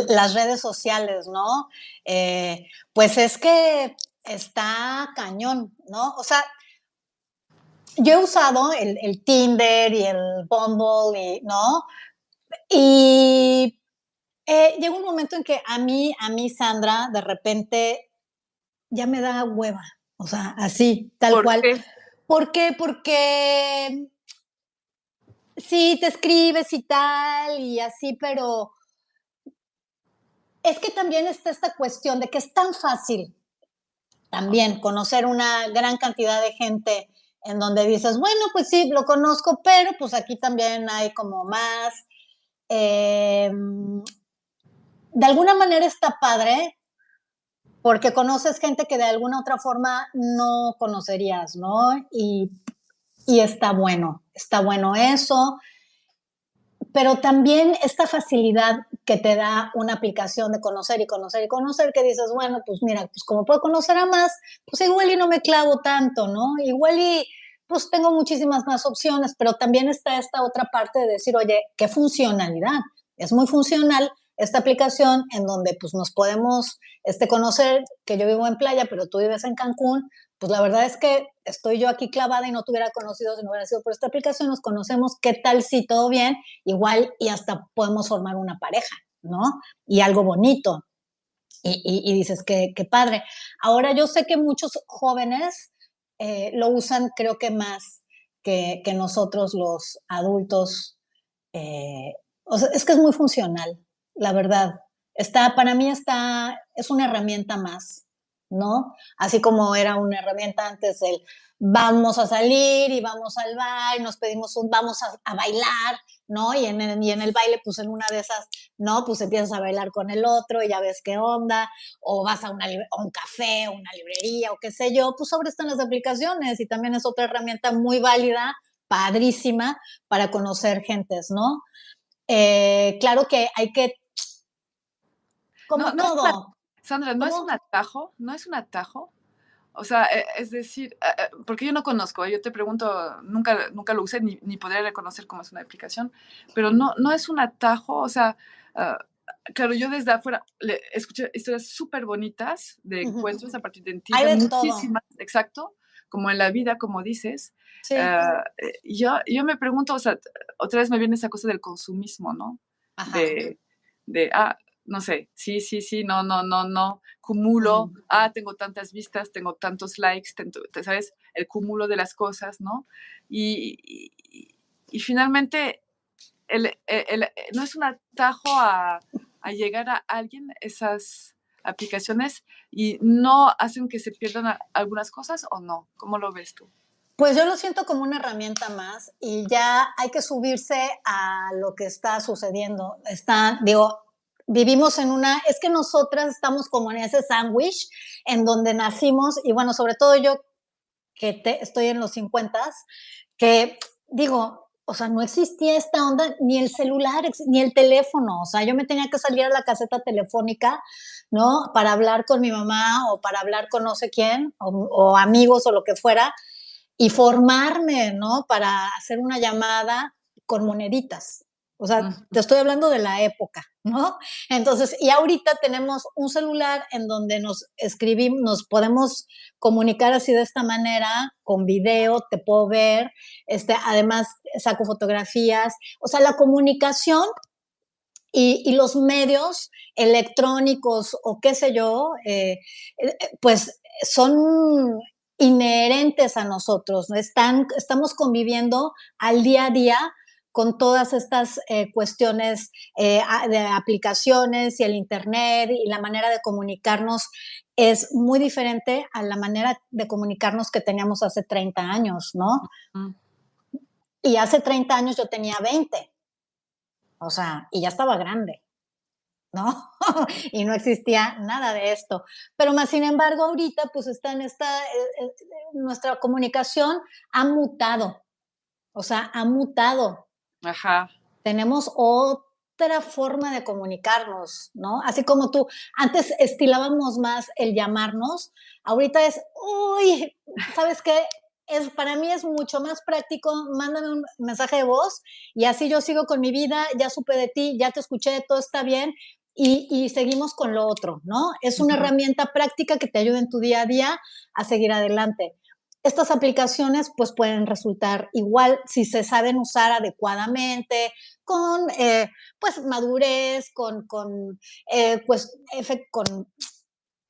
Las redes sociales, ¿no? Eh, pues es que está cañón, ¿no? O sea, yo he usado el, Tinder y el Bumble, y, ¿no? Y eh, llega un momento en que a mí, a mí, Sandra, de repente ya me da hueva. O sea, así, tal cual. ¿Por qué? Porque sí, te escribes y tal, y así, pero es que también está esta cuestión de que es tan fácil también conocer una gran cantidad de gente en donde dices, bueno, pues sí, lo conozco, pero pues aquí también hay como más. Em, de alguna manera está padre porque conoces gente que de alguna otra forma no conocerías, ¿no? Y, y está bueno, está bueno eso pero también esta facilidad que te da una aplicación de conocer y conocer y conocer, que dices, bueno, pues mira, pues como puedo conocer a más, pues igual y no me clavo tanto, ¿no? Igual y pues tengo muchísimas más opciones, pero también está esta otra parte de decir, oye, qué funcionalidad. Es muy funcional esta aplicación en donde pues nos podemos este, conocer, que yo vivo en playa, pero tú vives en Cancún, pues la verdad es que estoy yo aquí clavada y no te hubiera conocido si no hubiera sido por esta aplicación, nos conocemos, ¿qué tal si todo bien? Igual y hasta podemos formar una pareja, ¿no? Y algo bonito. Y, dices, qué, qué padre. Ahora yo sé que muchos jóvenes eh, lo usan creo que más que, que nosotros los adultos. Eh, o sea, es que es muy funcional, la verdad. Está, para mí está, es una herramienta más, ¿no? Así como era una herramienta antes el vamos a salir y vamos al bar, nos pedimos un vamos a, bailar, ¿no? Y en, el, y en el baile, pues en una de esas, ¿no? Pues empiezas a bailar con el otro y ya ves qué onda, o vas a, una, un café, o una librería, o qué sé yo, pues sobre están las aplicaciones y también es otra herramienta muy válida, padrísima, para conocer gentes, ¿no? Eh, claro que hay que, como todo. Sandra, ¿no es un atajo? ¿No es un atajo? O sea, e, es decir, eh, eh, porque yo no conozco, yo te pregunto, nunca, nunca lo usé, ni, ni podría reconocer cómo es una aplicación, pero no, no es un atajo, o sea, ah, claro, yo desde afuera le, escuché historias súper bonitas de encuentros a partir de ti, muchísimas, exacto, como en la vida, como dices. Ah, eh, yo, yo me pregunto, o sea, otra vez me viene esa cosa del consumismo, ¿no? De, de, ah, no sé, sí, sí, sí, no, no, no, no, cumulo, ah, tengo tantas vistas, tengo tantos likes, ¿sabes? El cúmulo de las cosas, ¿no? Y, y, finalmente, el, no es un atajo a, a, llegar a alguien esas aplicaciones y no hacen que se pierdan algunas cosas o no? ¿Cómo lo ves tú? Pues yo lo siento como una herramienta más y ya hay que subirse a lo que está sucediendo. Está, digo, vivimos en una, es que nosotras estamos como en ese sándwich en donde nacimos y bueno, sobre todo yo que te, estoy en los 50, que digo, o sea, no existía esta onda, ni el celular, ni el teléfono, o sea, yo me tenía que salir a la caseta telefónica, ¿no? Para hablar con mi mamá o para hablar con no sé quién, o, o amigos o lo que fuera, y formarme, ¿no? Para hacer una llamada con moneditas. O sea, te estoy hablando de la época, ¿no? Entonces, y ahorita tenemos un celular en donde nos escribimos, nos podemos comunicar así de esta manera, con video, te puedo ver, este, además saco fotografías, o sea, la comunicación y, los medios electrónicos o qué sé yo, eh, eh, pues son inherentes a nosotros, ¿no? Están, estamos conviviendo al día a día con todas estas eh, cuestiones eh, de aplicaciones y el Internet y la manera de comunicarnos es muy diferente a la manera de comunicarnos que teníamos hace 30 años, ¿no? Y hace 30 años yo tenía 20, o sea, y ya estaba grande. ¿no? y no existía nada de esto. Pero más sin embargo, ahorita pues está en esta, eh, nuestra comunicación ha mutado, o sea, ha mutado. Ajá. Tenemos otra forma de comunicarnos, ¿no? Así como tú, antes estilábamos más el llamarnos, ahorita es, uy, ¿sabes qué? Es, para mí es mucho más práctico, mándame un mensaje de voz y así yo sigo con mi vida, ya supe de ti, ya te escuché, todo está bien y, y seguimos con lo otro, ¿no? Es una herramienta práctica que te ayuda en tu día a día a seguir adelante estas aplicaciones pues pueden resultar igual si se saben usar adecuadamente, con eh, pues madurez, con, con, eh, pues, con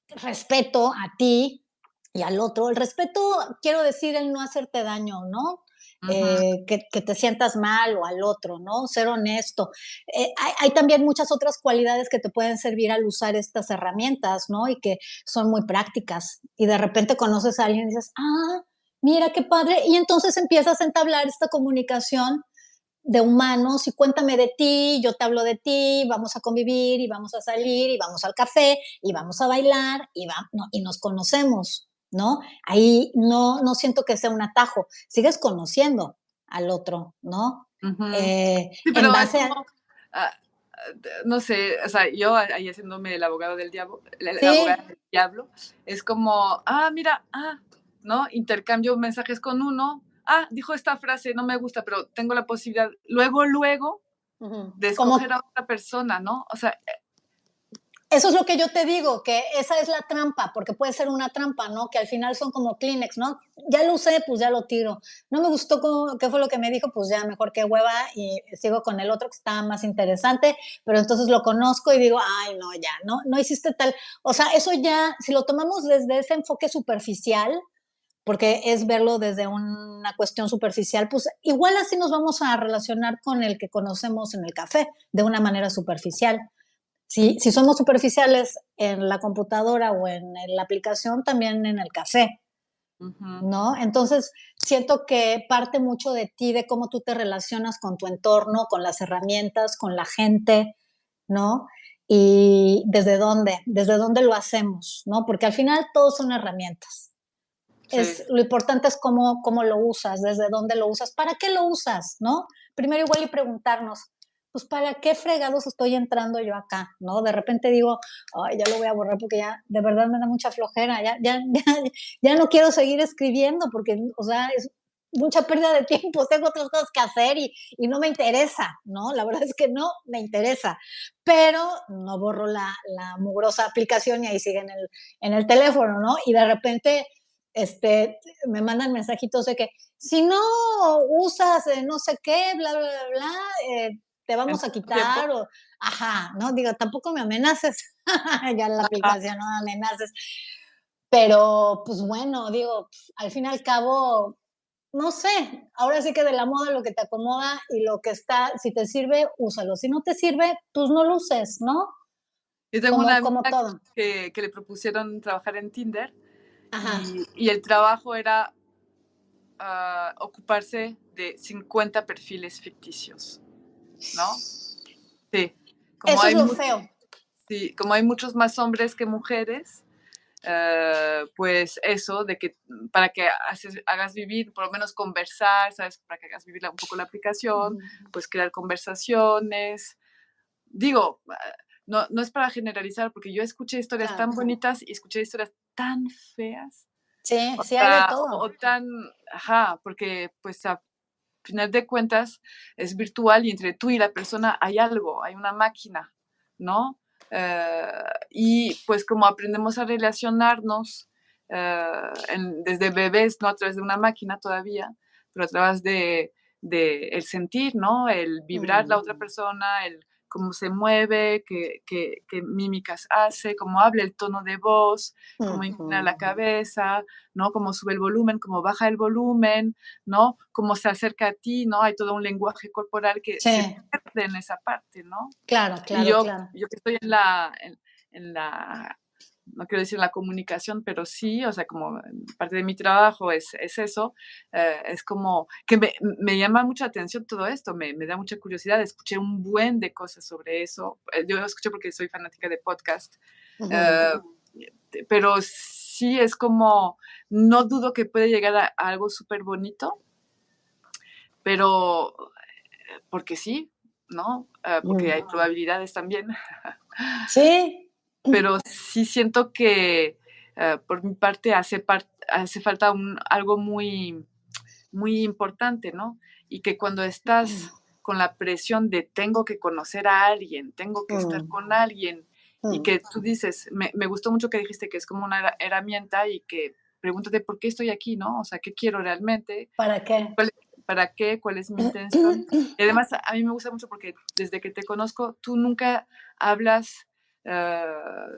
respeto a ti y al otro. El respeto, quiero decir, el no hacerte daño, ¿no? Eh, que, te sientas mal o al otro, ¿no? Ser honesto. Eh, hay, también muchas otras cualidades que te pueden servir al usar estas herramientas, ¿no? Y que son muy prácticas. Y de repente conoces a alguien y dices, ah, mira qué padre. Y entonces empiezas a entablar esta comunicación de humanos y cuéntame de ti, yo te hablo de ti, vamos a convivir y vamos a salir y vamos al café y vamos a bailar y, va, y nos conocemos. ¿No? Ahí no, no siento que sea un atajo, sigues conociendo al otro, ¿no? Eh, pero ah, no sé, o sea, yo ahí haciéndome el abogado del diablo, el abogado del diablo, es como, ah, mira, ah, ¿no? Intercambio mensajes con uno, ah, dijo esta frase, no me gusta, pero tengo la posibilidad, luego, luego, de escoger a otra persona, ¿no? O sea, eso es lo que yo te digo, que esa es la trampa, porque puede ser una trampa, ¿no? Que al final son como Kleenex, ¿no? Ya lo usé, pues ya lo tiro. No me gustó qué fue lo que me dijo, pues ya mejor que hueva y sigo con el otro que está más interesante, pero entonces lo conozco y digo, ay, no, ya, no, no hiciste tal. O sea, eso ya, si lo tomamos desde ese enfoque superficial, porque es verlo desde una cuestión superficial, pues igual así nos vamos a relacionar con el que conocemos en el café, de una manera superficial si, somos superficiales en la computadora o en, la aplicación, también en el café, ¿no? Entonces, siento que parte mucho de ti, de cómo tú te relacionas con tu entorno, con las herramientas, con la gente, ¿no? Y desde dónde, desde dónde lo hacemos, ¿no? Porque al final todos son herramientas. Es, lo importante es cómo, cómo lo usas, desde dónde lo usas, para qué lo usas, ¿no? Primero igual y preguntarnos, pues ¿para qué fregados estoy entrando yo acá? ¿No? De repente digo, ay, ya lo voy a borrar porque ya de verdad me da mucha flojera, ya, ya, ya, no quiero seguir escribiendo porque, o sea, es mucha pérdida de tiempo, tengo otras cosas que hacer y, y, no me interesa, ¿no? La verdad es que no me interesa, pero no borro la, la mugrosa aplicación y ahí sigue en el, en el teléfono, ¿no? Y de repente este, me mandan mensajitos de que si no usas eh, no sé qué, bla, bla, bla, bla, eh, te vamos a quitar o, ajá, no, digo, tampoco me amenaces, ya en la aplicación no me amenaces, pero pues bueno, digo, al fin y al cabo, no sé, ahora sí que de la moda lo que te acomoda y lo que está, si te sirve, úsalo, si no te sirve, pues no lo uses, ¿no? Yo tengo una como todo. Que, que, le propusieron trabajar en Tinder Y, y, el trabajo era uh, ocuparse de 50 perfiles ficticios. ¿No? Sí. Como Eso hay es lo feo. Sí, como hay muchos más hombres que mujeres, eh, pues eso, de que para que hagas vivir, por lo menos conversar, ¿sabes? Para que hagas vivir un poco la aplicación, pues crear conversaciones. Digo, no, no es para generalizar, porque yo escuché historias tan bonitas y escuché historias tan feas. Sí, sí hay de todo. O tan, ajá, porque pues a final de cuentas es virtual y entre tú y la persona hay algo, hay una máquina, ¿no? Eh, y pues como aprendemos a relacionarnos eh, desde bebés, no a través de una máquina todavía, pero a través de, el sentir, ¿no? El vibrar la otra mm. persona, el cómo se mueve, qué, mímicas hace, cómo habla, el tono de voz, cómo inclina la cabeza, ¿no? Cómo sube el volumen, cómo baja el volumen, ¿no? Cómo se acerca a ti, ¿no? Hay todo un lenguaje corporal que se pierde en esa parte, ¿no? Claro, claro, yo, claro. Yo que estoy en la, en la no quiero decir la comunicación, pero sí, o sea, como parte de mi trabajo es, es eso, eh, es como que me, me, llama mucha atención todo esto, me, me, da mucha curiosidad, escuché un buen de cosas sobre eso, eh, yo escuché porque soy fanática de podcast, eh, pero sí es como, no dudo que puede llegar a, algo súper bonito, pero porque sí, ¿no? porque hay probabilidades también. Sí, pero sí siento que eh, por mi parte hace, hace falta un, algo muy, muy importante, ¿no? Y que cuando estás con la presión de tengo que conocer a alguien, tengo que estar con alguien, y que tú dices, me, me, gustó mucho que dijiste que es como una herramienta y que pregúntate por qué estoy aquí, ¿no? O sea, ¿qué quiero realmente? ¿Para qué? ¿Para qué? ¿Cuál es mi intención? Y además, a mí me gusta mucho porque desde que te conozco, tú nunca hablas eh,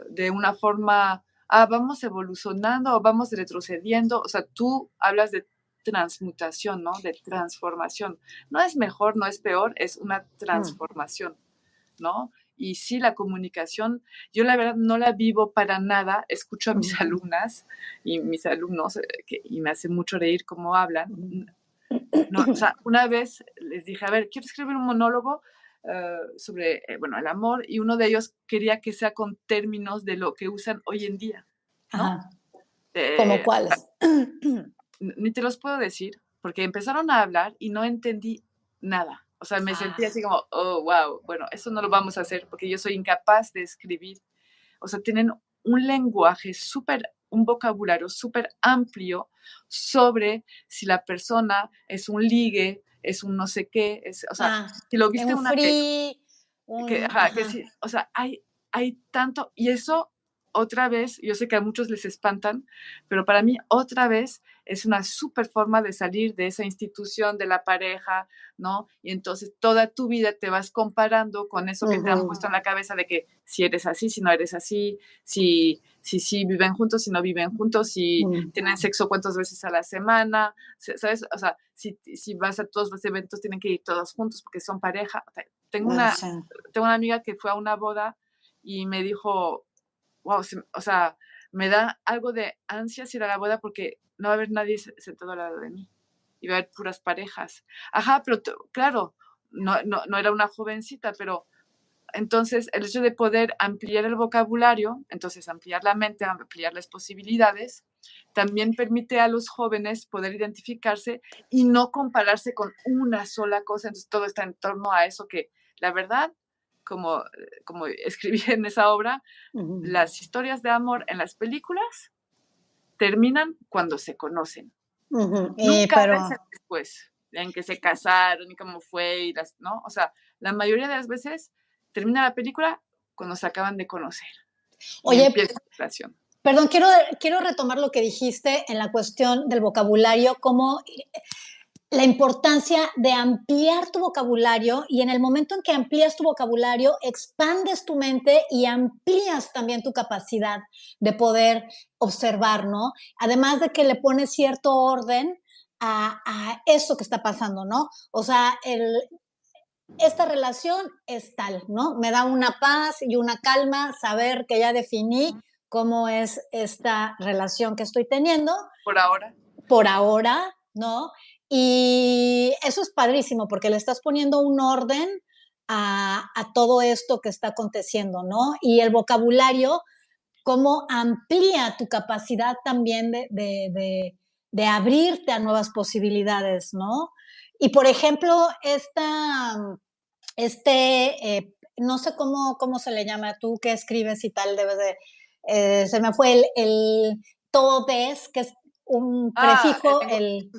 de una forma, ah, vamos evolucionando o vamos retrocediendo. O sea, tú hablas de transmutación, ¿no? De transformación. No es mejor, no es peor, es una mm. transformación, ¿no? Y sí, la comunicación, yo la verdad no la vivo para nada. Escucho a mis alumnas y mis alumnos eh, que, y me hace mucho reír cómo hablan. No, o sea, una vez les dije, a ver, quiero escribir un monólogo eh, sobre, eh, bueno, el amor y uno de ellos quería que sea con términos de lo que usan hoy en día. ¿no? ¿Como cuáles? Ni te los puedo decir, porque empezaron a hablar y no entendí nada. O sea, me sentí así como, oh, wow, bueno, eso no lo vamos a hacer porque yo soy incapaz de escribir. O sea, tienen un lenguaje súper, un vocabulario súper amplio sobre si la persona es un ligue, es un no sé qué, es, o sea, ah, si lo viste una free, que, ajá, que sí, o sea, hay, hay tanto, y eso otra vez, yo sé que a muchos les espantan, pero para mí otra vez es una súper forma de salir de esa institución de la pareja, ¿no? Y entonces toda tu vida te vas comparando con eso que te han puesto en la cabeza de que si eres así, si no eres así, si si, si viven juntos, si no viven juntos, si tienen sexo cuántas veces a la semana, ¿sabes? O sea, si, si vas a todos los eventos, tienen que ir todos juntos porque son pareja. Tengo una, tengo una amiga que fue a una boda y me dijo, wow, o sea, me da algo de ansias ir a la boda porque no va a haber nadie sentado al lado de mí. Y va a haber puras parejas. Ajá, pero claro, no, no, no era una jovencita, pero entonces el hecho de poder ampliar el vocabulario, entonces ampliar la mente, ampliar las posibilidades, también permite a los jóvenes poder identificarse y no compararse con una sola cosa. Entonces todo está en torno a eso que la verdad como, como escribí en esa obra, las historias de amor en las películas terminan cuando se conocen. Nunca pero... después, en que se casaron y cómo fue, y las, ¿no? O sea, la mayoría de las veces termina la película cuando se acaban de conocer. Oye, perdón, quiero, quiero retomar lo que dijiste en la cuestión del vocabulario, como la importancia de ampliar tu vocabulario y en el momento en que amplías tu vocabulario, expandes tu mente y amplías también tu capacidad de poder observar, ¿no? Además de que le pones cierto orden a, eso que está pasando, ¿no? O sea, esta relación es tal, ¿no? Me da una paz y una calma saber que ya definí cómo es esta relación que estoy teniendo. Por ahora. Por ahora, ¿no? Y eso es padrísimo porque le estás poniendo un orden a, todo esto que está aconteciendo, ¿no? Y el vocabulario, cómo amplía tu capacidad también de, abrirte a nuevas posibilidades, ¿no? Y por ejemplo, esta, este, eh, no sé cómo, cómo se le llama, tú que escribes y tal, debes de, eh, se me fue el, el todes, que es un ah, prefijo, el,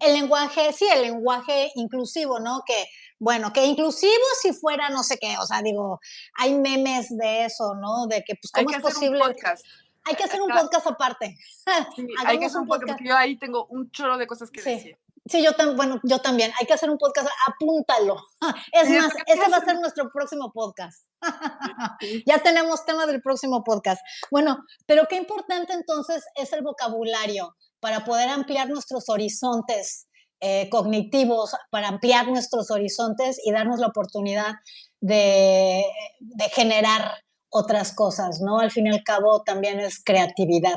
el lenguaje, sí, el lenguaje inclusivo, ¿no? Que, bueno, que inclusivo si fuera no sé qué, o sea, digo, hay memes de eso, ¿no? De que, pues, ¿cómo es posible? Hay que hacer un podcast aparte. Sí, hay que hacer un podcast, porque yo ahí tengo un chorro de cosas que decir. Sí, yo, también, bueno, yo también. Hay que hacer un podcast, apúntalo. Es más, ese va a ser nuestro próximo podcast. ya tenemos tema del próximo podcast. Bueno, pero qué importante entonces es el vocabulario para poder ampliar nuestros horizontes eh, cognitivos, para ampliar nuestros horizontes y darnos la oportunidad de, generar otras cosas, ¿no? Al fin y al cabo también es creatividad,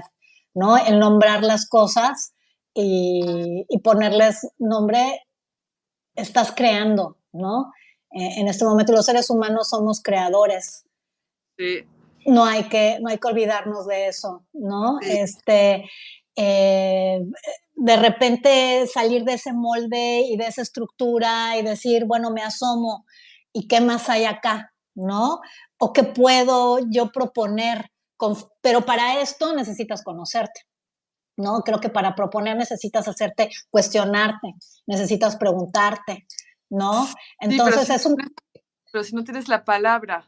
¿no? El nombrar las cosas y, ponerles nombre, estás creando, ¿no? Eh, en este momento los seres humanos somos creadores. Sí. No hay que, no hay que olvidarnos de eso, ¿no? Este, eh, de repente salir de ese molde y de esa estructura y decir, bueno, me asomo y qué más hay acá, ¿no? O qué puedo yo proponer, pero para esto necesitas conocerte. ¿No? Creo que para proponer necesitas hacerte cuestionarte, necesitas preguntarte, ¿no? Entonces es un... Pero si no tienes la palabra,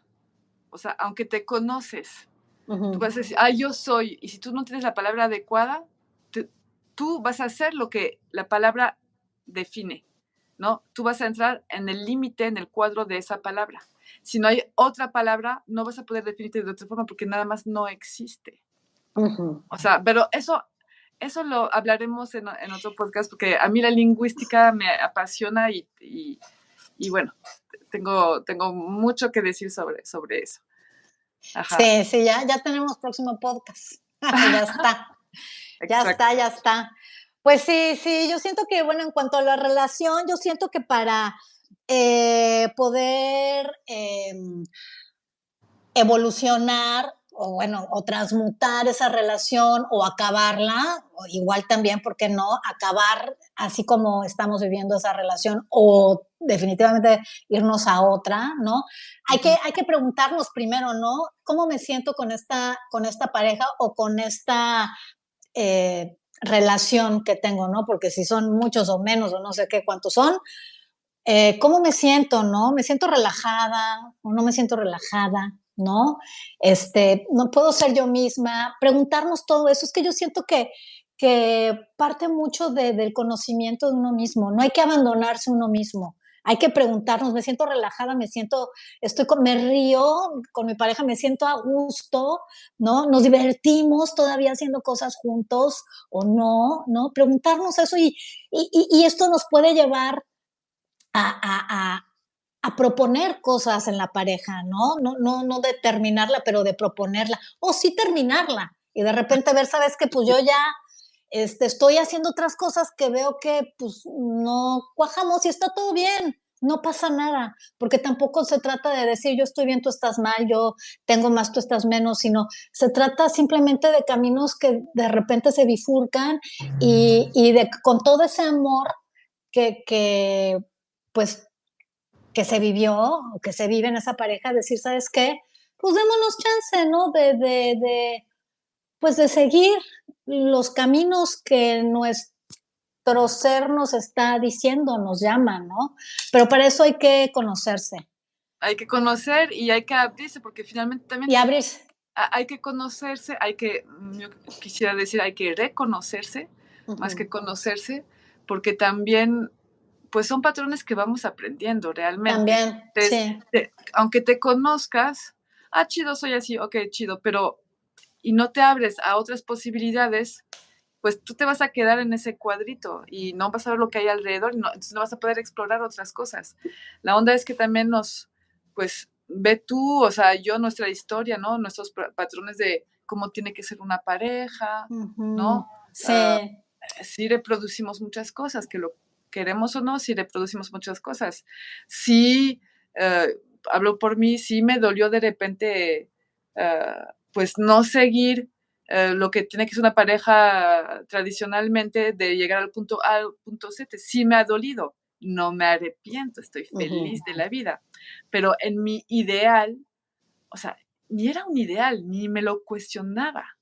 o sea, aunque te conoces, tú vas a decir, ah, yo soy, y si tú no tienes la palabra adecuada, tú vas a hacer lo que la palabra define, ¿no? Tú vas a entrar en el límite, en el cuadro de esa palabra. Si no hay otra palabra, no vas a poder definirte de otra forma porque nada más no existe. O sea, pero eso, eso lo hablaremos en, otro podcast porque a mí la lingüística me apasiona y, y, bueno, tengo, tengo mucho que decir sobre, sobre eso. Sí, sí, ya, ya tenemos próximo podcast. ya está. Ya está, ya está. Pues sí, sí, yo siento que, bueno, en cuanto a la relación, yo siento que para eh, poder em, evolucionar o bueno, o transmutar esa relación o acabarla, o igual también, ¿por qué no? Acabar así como estamos viviendo esa relación o definitivamente irnos a otra, ¿no? Hay que, hay que preguntarnos primero, ¿no? ¿Cómo me siento con esta, con esta pareja o con esta eh, relación que tengo, ¿no? Porque si son muchos o menos o no sé qué cuántos son, eh, ¿cómo me siento, no? ¿Me siento relajada o no me siento relajada, no? Este, no puedo ser yo misma, preguntarnos todo eso, es que yo siento que, que parte mucho del conocimiento de uno mismo, no hay que abandonarse uno mismo. Hay que preguntarnos, me siento relajada, me siento, estoy con, me río con mi pareja, me siento a gusto, ¿no? Nos divertimos todavía haciendo cosas juntos o no, ¿no? Preguntarnos eso y, y, esto nos puede llevar a, a, proponer cosas en la pareja, ¿no? No, no, no determinarla, pero de proponerla, o sí terminarla. Y de repente ver, ¿sabes qué? Pues yo ya este, estoy haciendo otras cosas que veo que pues no cuajamos y está todo bien, no pasa nada, porque tampoco se trata de decir yo estoy bien, tú estás mal, yo tengo más, tú estás menos, sino se trata simplemente de caminos que de repente se bifurcan y, y de con todo ese amor que, que pues que se vivió o que se vive en esa pareja, decir, ¿sabes qué? Pues démonos chance, ¿no? De, de, de pues de seguir los caminos que nuestro ser nos está diciendo, nos llama, ¿no? Pero para eso hay que conocerse. Hay que conocer y hay que abrirse, porque finalmente también... Y abrirse. Hay que conocerse, hay que, yo quisiera decir, hay que reconocerse, más que conocerse, porque también pues son patrones que vamos aprendiendo realmente. También, sí. aunque te conozcas, ah, chido, soy así, ok, chido, pero y no te abres a otras posibilidades, pues tú te vas a quedar en ese cuadrito y no vas a ver lo que hay alrededor, no, entonces no vas a poder explorar otras cosas. La onda es que también nos, pues, ve tú, o sea, yo, nuestra historia, ¿no? Nuestros patrones de cómo tiene que ser una pareja, ¿no? Sí. Ah, sí reproducimos muchas cosas, que lo queremos o no, sí reproducimos muchas cosas. Sí, eh, hablo por mí, sí me dolió de repente eh, pues no seguir eh, lo que tiene que ser una pareja tradicionalmente de llegar al punto A al punto Z. Sí me ha dolido, no me arrepiento, estoy feliz de la vida, pero en mi ideal, o sea, ni era un ideal, ni me lo cuestionaba.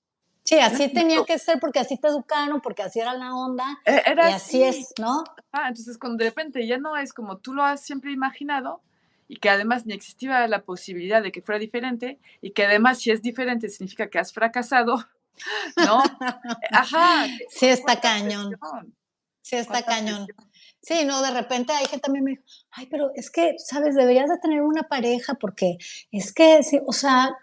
Sí, así tenía que ser porque así te educaron, porque así era la onda. E, era y así, es, ¿no? Ah, entonces cuando de repente ya no es como tú lo has siempre imaginado, y que además ni existía la posibilidad de que fuera diferente y que además si es diferente significa que has fracasado, ¿no? Ajá. Sí está cañón. Sí está cañón. Sí, no, de repente hay gente también me dijo, ay, pero es que, ¿sabes? Deberías de tener una pareja porque es que, sí, o sea,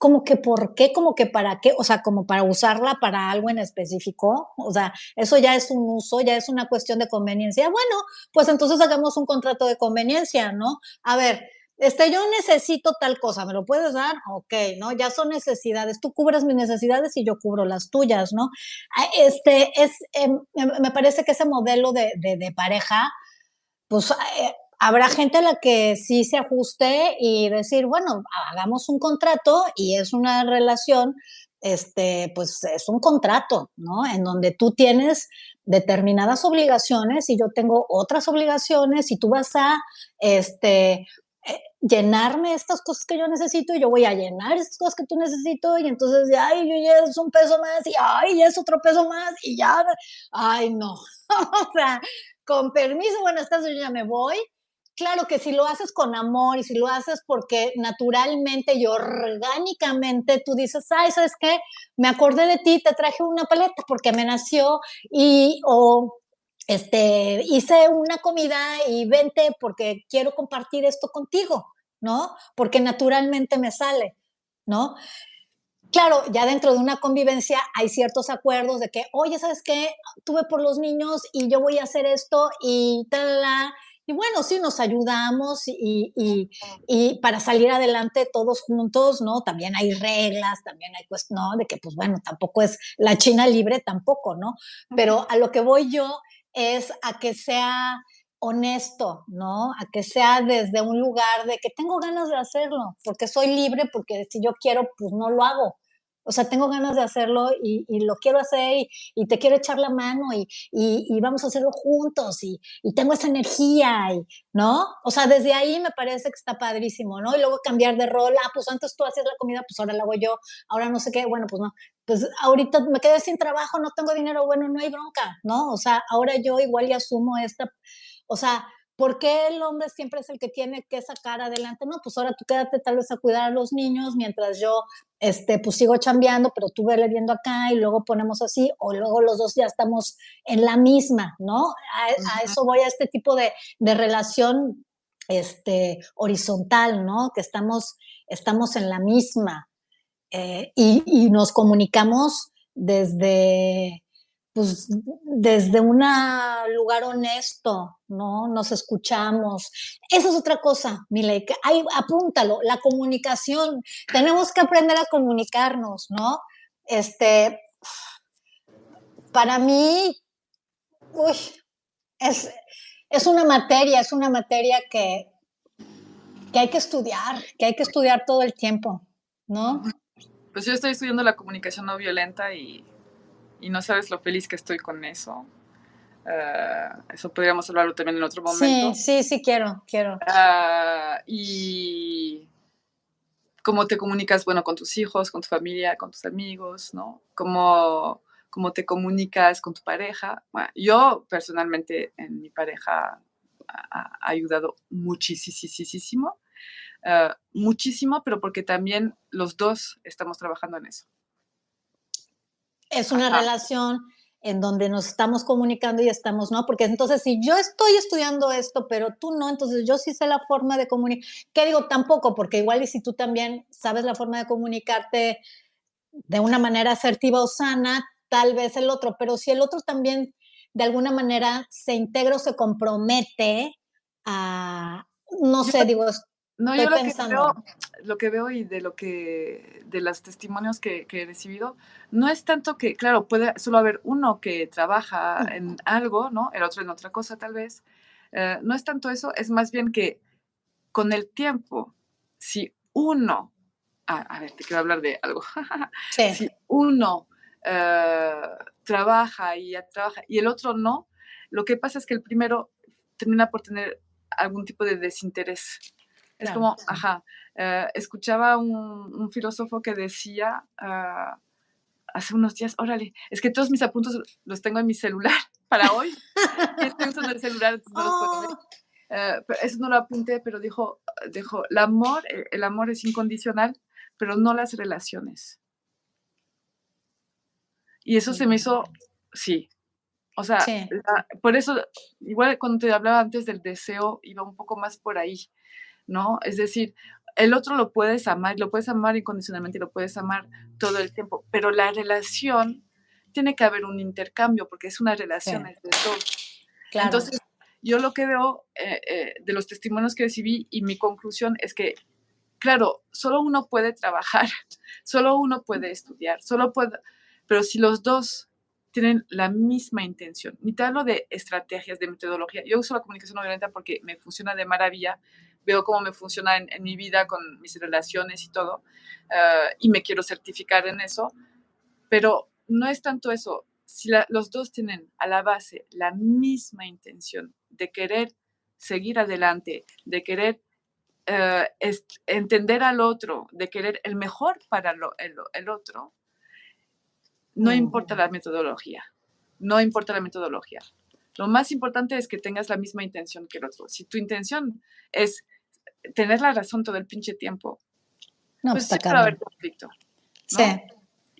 como que por qué, como que para qué, o sea, como para usarla para algo en específico, o sea, eso ya es un uso, ya es una cuestión de conveniencia. Bueno, pues entonces hagamos un contrato de conveniencia, ¿no? A ver, este, yo necesito tal cosa, ¿me lo puedes dar? Ok, ¿no? Ya son necesidades, tú cubres mis necesidades y yo cubro las tuyas, ¿no? Ah, este, es, em, me parece que ese modelo de, de pareja, pues eh, habrá gente a la que sí se ajuste y decir, bueno, hagamos un contrato y es una relación, este, pues es un contrato, ¿no? En donde tú tienes determinadas obligaciones y yo tengo otras obligaciones y tú vas a, este, eh, llenarme estas cosas que yo necesito y yo voy a llenar estas cosas que tú necesito y entonces ay yo ya es un peso más y ay ya es otro peso más y ya ay no o sea con permiso bueno estás yo ya me voy Claro que si lo haces con amor y si lo haces porque naturalmente y orgánicamente tú dices, ay, ¿sabes qué? Me acordé de ti, te traje una paleta porque me nació y o este, hice una comida y vente porque quiero compartir esto contigo, ¿no? Porque naturalmente me sale, ¿no? Claro, ya dentro de una convivencia hay ciertos acuerdos de que, oye, ¿sabes qué? Tuve por los niños y yo voy a hacer esto y tal, y bueno, sí, nos ayudamos y, y, para salir adelante todos juntos, ¿no? También hay reglas, también hay pues, ¿no? De que, pues bueno, tampoco es la China libre, tampoco, ¿no? Pero a lo que voy yo es a que sea honesto, ¿no? A que sea desde un lugar de que tengo ganas de hacerlo, porque soy libre, porque si yo quiero, pues no lo hago, O sea, tengo ganas de hacerlo y, lo quiero hacer y, te quiero echar la mano y, vamos a hacerlo juntos y, tengo esa energía, ¿no? O sea, desde ahí me parece que está padrísimo, ¿no? Y luego cambiar de rol, ah, pues antes tú hacías la comida, pues ahora la hago yo, ahora no sé qué, bueno, pues no, pues ahorita me quedé sin trabajo, no tengo dinero, bueno, no hay bronca, ¿no? O sea, ahora yo igual y asumo esta, o sea, ¿Por qué el hombre siempre es el que tiene que sacar adelante? No, pues ahora tú quédate tal vez a cuidar a los niños mientras yo, este, pues sigo chambeando, pero tú vele viendo acá y luego ponemos así, o luego los dos ya estamos en la misma, ¿no? A, eso voy a este tipo de, relación este, horizontal, ¿no? Que estamos, estamos en la misma eh, y, y nos comunicamos desde pues desde un lugar honesto, ¿no? Nos escuchamos. Esa es otra cosa, Miley, ahí apúntalo, la comunicación. Tenemos que aprender a comunicarnos, ¿no? Este, para mí, uy, es, es una materia, es una materia que, que hay que estudiar, que hay que estudiar todo el tiempo, ¿no? Pues yo estoy estudiando la comunicación no violenta y y no sabes lo feliz que estoy con eso. Eh, eso podríamos hablarlo también en otro momento. Sí, sí, sí, quiero, quiero. Uh, y cómo te comunicas, bueno, con tus hijos, con tu familia, con tus amigos, ¿no? Cómo, cómo te comunicas con tu pareja. Bueno, yo personalmente en mi pareja ha, ayudado muchísimo, uh, muchísimo, pero porque también los dos estamos trabajando en eso. Es una relación en donde nos estamos comunicando y estamos, ¿no? Porque entonces si yo estoy estudiando esto, pero tú no, entonces yo sí sé la forma de comunicar. ¿Qué digo? Tampoco, porque igual y si tú también sabes la forma de comunicarte de una manera asertiva o sana, tal vez el otro, pero si el otro también de alguna manera se integra o se compromete a, no sé, digo, no, yo lo que, veo, lo que veo y de lo que, de los testimonios que, he recibido, no es tanto que, claro, puede solo haber uno que trabaja en algo, ¿no? El otro en otra cosa tal vez. Eh, no es tanto eso, es más bien que con el tiempo, si uno, a ver, te quiero hablar de algo, si uno eh, trabaja y trabaja y el otro no, lo que pasa es que el primero termina por tener algún tipo de desinterés es como, ajá, eh, escuchaba un, un, filósofo que decía uh, hace unos días, órale, es que todos mis apuntes los tengo en mi celular para hoy. y estoy usando el celular, no los puedo ver. Uh, pero eso no lo apunté, pero dijo, dijo, el amor, el amor es incondicional, pero no las relaciones. Y eso se me hizo, sí. O sea, por eso, igual cuando te hablaba antes del deseo, iba un poco más por ahí. ¿No? Es decir, el otro lo puedes amar, lo puedes amar incondicionalmente y lo puedes amar todo el tiempo, pero la relación tiene que haber un intercambio porque es una relación de dos. Entonces, yo lo que veo eh, eh, de los testimonios que recibí y mi conclusión es que, claro, solo uno puede trabajar, solo uno puede estudiar, solo puede, pero si los dos tienen la misma intención, ni te hablo de estrategias, de metodología, yo uso la comunicación no violenta porque me funciona de maravilla, veo cómo me funciona en, mi vida con mis relaciones y todo, eh, y me quiero certificar en eso, pero no es tanto eso. Si los dos tienen a la base la misma intención de querer seguir adelante, de querer eh, entender al otro, de querer el mejor para el, otro, no importa la metodología, no importa la metodología. Lo más importante es que tengas la misma intención que el otro. Si tu intención es tener la razón todo el pinche tiempo, no, pues, pues siempre va a haber conflicto. Sí.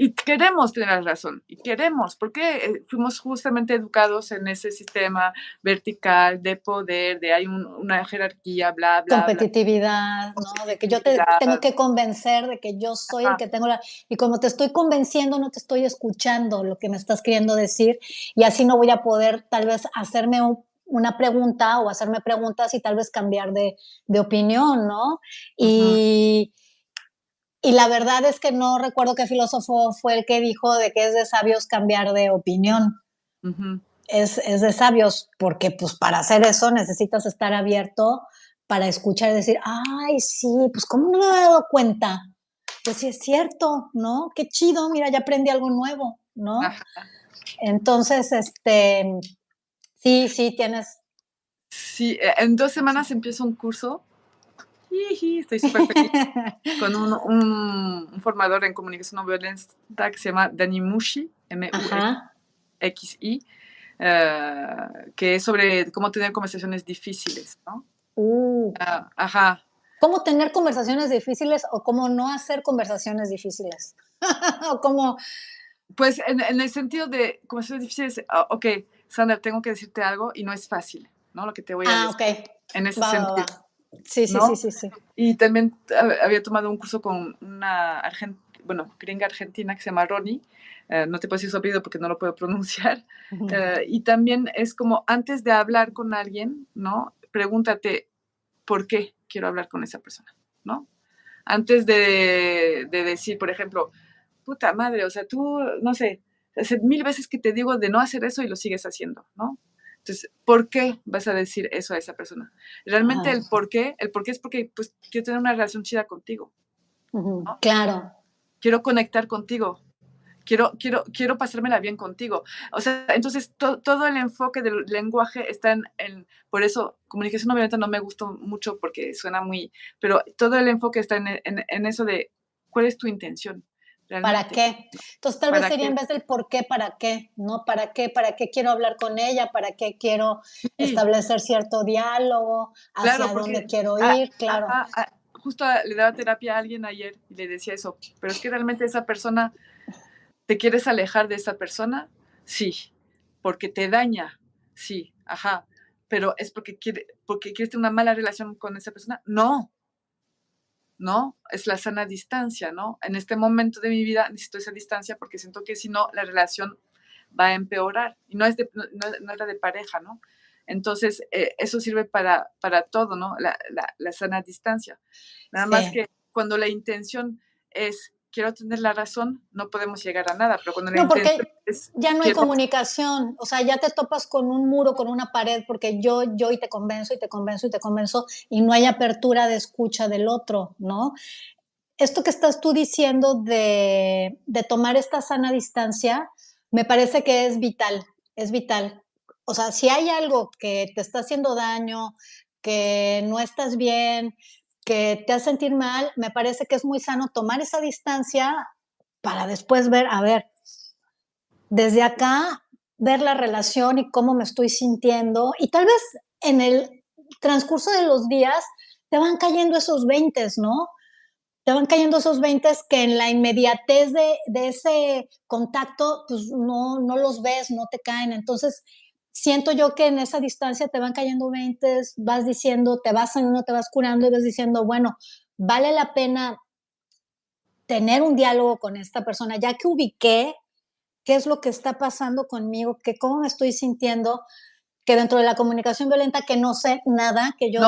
Y queremos tener la razón, y queremos, porque eh, fuimos justamente educados en ese sistema vertical de poder, de hay una jerarquía, bla, bla. Competitividad, ¿no? De que yo te tengo que convencer de que yo soy el que tengo la... Y como te estoy convenciendo, no te estoy escuchando lo que me estás queriendo decir, y así no voy a poder tal vez hacerme un una pregunta o hacerme preguntas y tal vez cambiar de, opinión, ¿no? Y, y, la verdad es que no recuerdo qué filósofo fue el que dijo de que es de sabios cambiar de opinión. es, es, de sabios porque pues para hacer eso necesitas estar abierto para escuchar y decir, ay, sí, pues ¿cómo no me he dado cuenta? pues sí es cierto, ¿no? Qué chido, mira, ya aprendí algo nuevo, ¿no? Entonces, este, sí, sí, tienes. Sí, e, en dos semanas empiezo un curso. Estoy súper feliz. con un, formador en comunicación no violenta que se llama Dani Mushi, M-U-X-I, eh, que es sobre cómo tener conversaciones difíciles, ¿no? Uh. Ah, ajá. ¿Cómo tener conversaciones difíciles o cómo no hacer conversaciones difíciles? o cómo... Pues en, el sentido de conversaciones difíciles, ah, ok, Sandra, tengo que decirte algo y no es fácil, ¿no? Lo que te voy a ah, decir. ok. En ese sentido. Sí, sí, sí, sí, sí. Y también había tomado un curso con una bueno, gringa argentina que se llama Ronnie, eh, no te puedo decir su apellido porque no lo puedo pronunciar, eh, y también es como antes de hablar con alguien, ¿no? Pregúntate, ¿por qué quiero hablar con esa persona? ¿No? Antes de, de decir, por ejemplo, puta madre, o sea, tú, no sé, hace mil veces que te digo de no hacer eso y lo sigues haciendo, ¿no? Entonces, ¿por qué vas a decir eso a esa persona? Realmente el por qué, el por qué es porque pues quiero tener una relación chida contigo. Claro. Quiero conectar contigo. Quiero, quiero, quiero pasármela bien contigo. O sea, entonces todo el enfoque del lenguaje está en, por eso comunicación obviamente no me gustó mucho porque suena muy, pero todo el enfoque está en, en eso de cuál es tu intención. ¿Para qué? Entonces tal vez sería en vez del por qué, para qué, ¿no? ¿Para qué? ¿Para qué quiero hablar con ella? ¿Para qué quiero establecer cierto diálogo? ¿Hacia dónde quiero ir? claro. justo le daba terapia a alguien ayer y le decía eso, pero es que realmente esa persona, ¿te quieres alejar de esa persona? Sí, porque te daña, sí, ajá, pero es porque, quiere, porque quieres tener una mala relación con esa persona? No, ¿no? Es la sana distancia, ¿no? En este momento de mi vida necesito esa distancia porque siento que si no, la relación va a empeorar y no es de, no, era de pareja, ¿no? Entonces, eh, eso sirve para, para todo, ¿no? La, la, sana distancia. Nada más que cuando la intención es quiero tener la razón, no podemos llegar a nada, pero cuando no, porque ya no hay comunicación, o sea, ya te topas con un muro, con una pared, porque yo, yo y te convenzo y te convenzo y te convenzo y no hay apertura de escucha del otro, ¿no? Esto que estás tú diciendo de, de tomar esta sana distancia, me parece que es vital, es vital. O sea, si hay algo que te está haciendo daño, que no estás bien, que te hace sentir mal, me parece que es muy sano tomar esa distancia para después ver, a ver, desde acá, ver la relación y cómo me estoy sintiendo. Y tal vez en el transcurso de los días te van cayendo esos 20, ¿no? Te van cayendo esos 20 que en la inmediatez de, de, ese contacto, pues no, no los ves, no te caen. Entonces, siento yo que en esa distancia te van cayendo 20, vas diciendo, te vas sanando, te vas curando y vas diciendo, bueno, vale la pena tener un diálogo con esta persona, ya que ubiqué qué es lo que está pasando conmigo, que cómo me estoy sintiendo, que dentro de la comunicación violenta, que no sé nada, que yo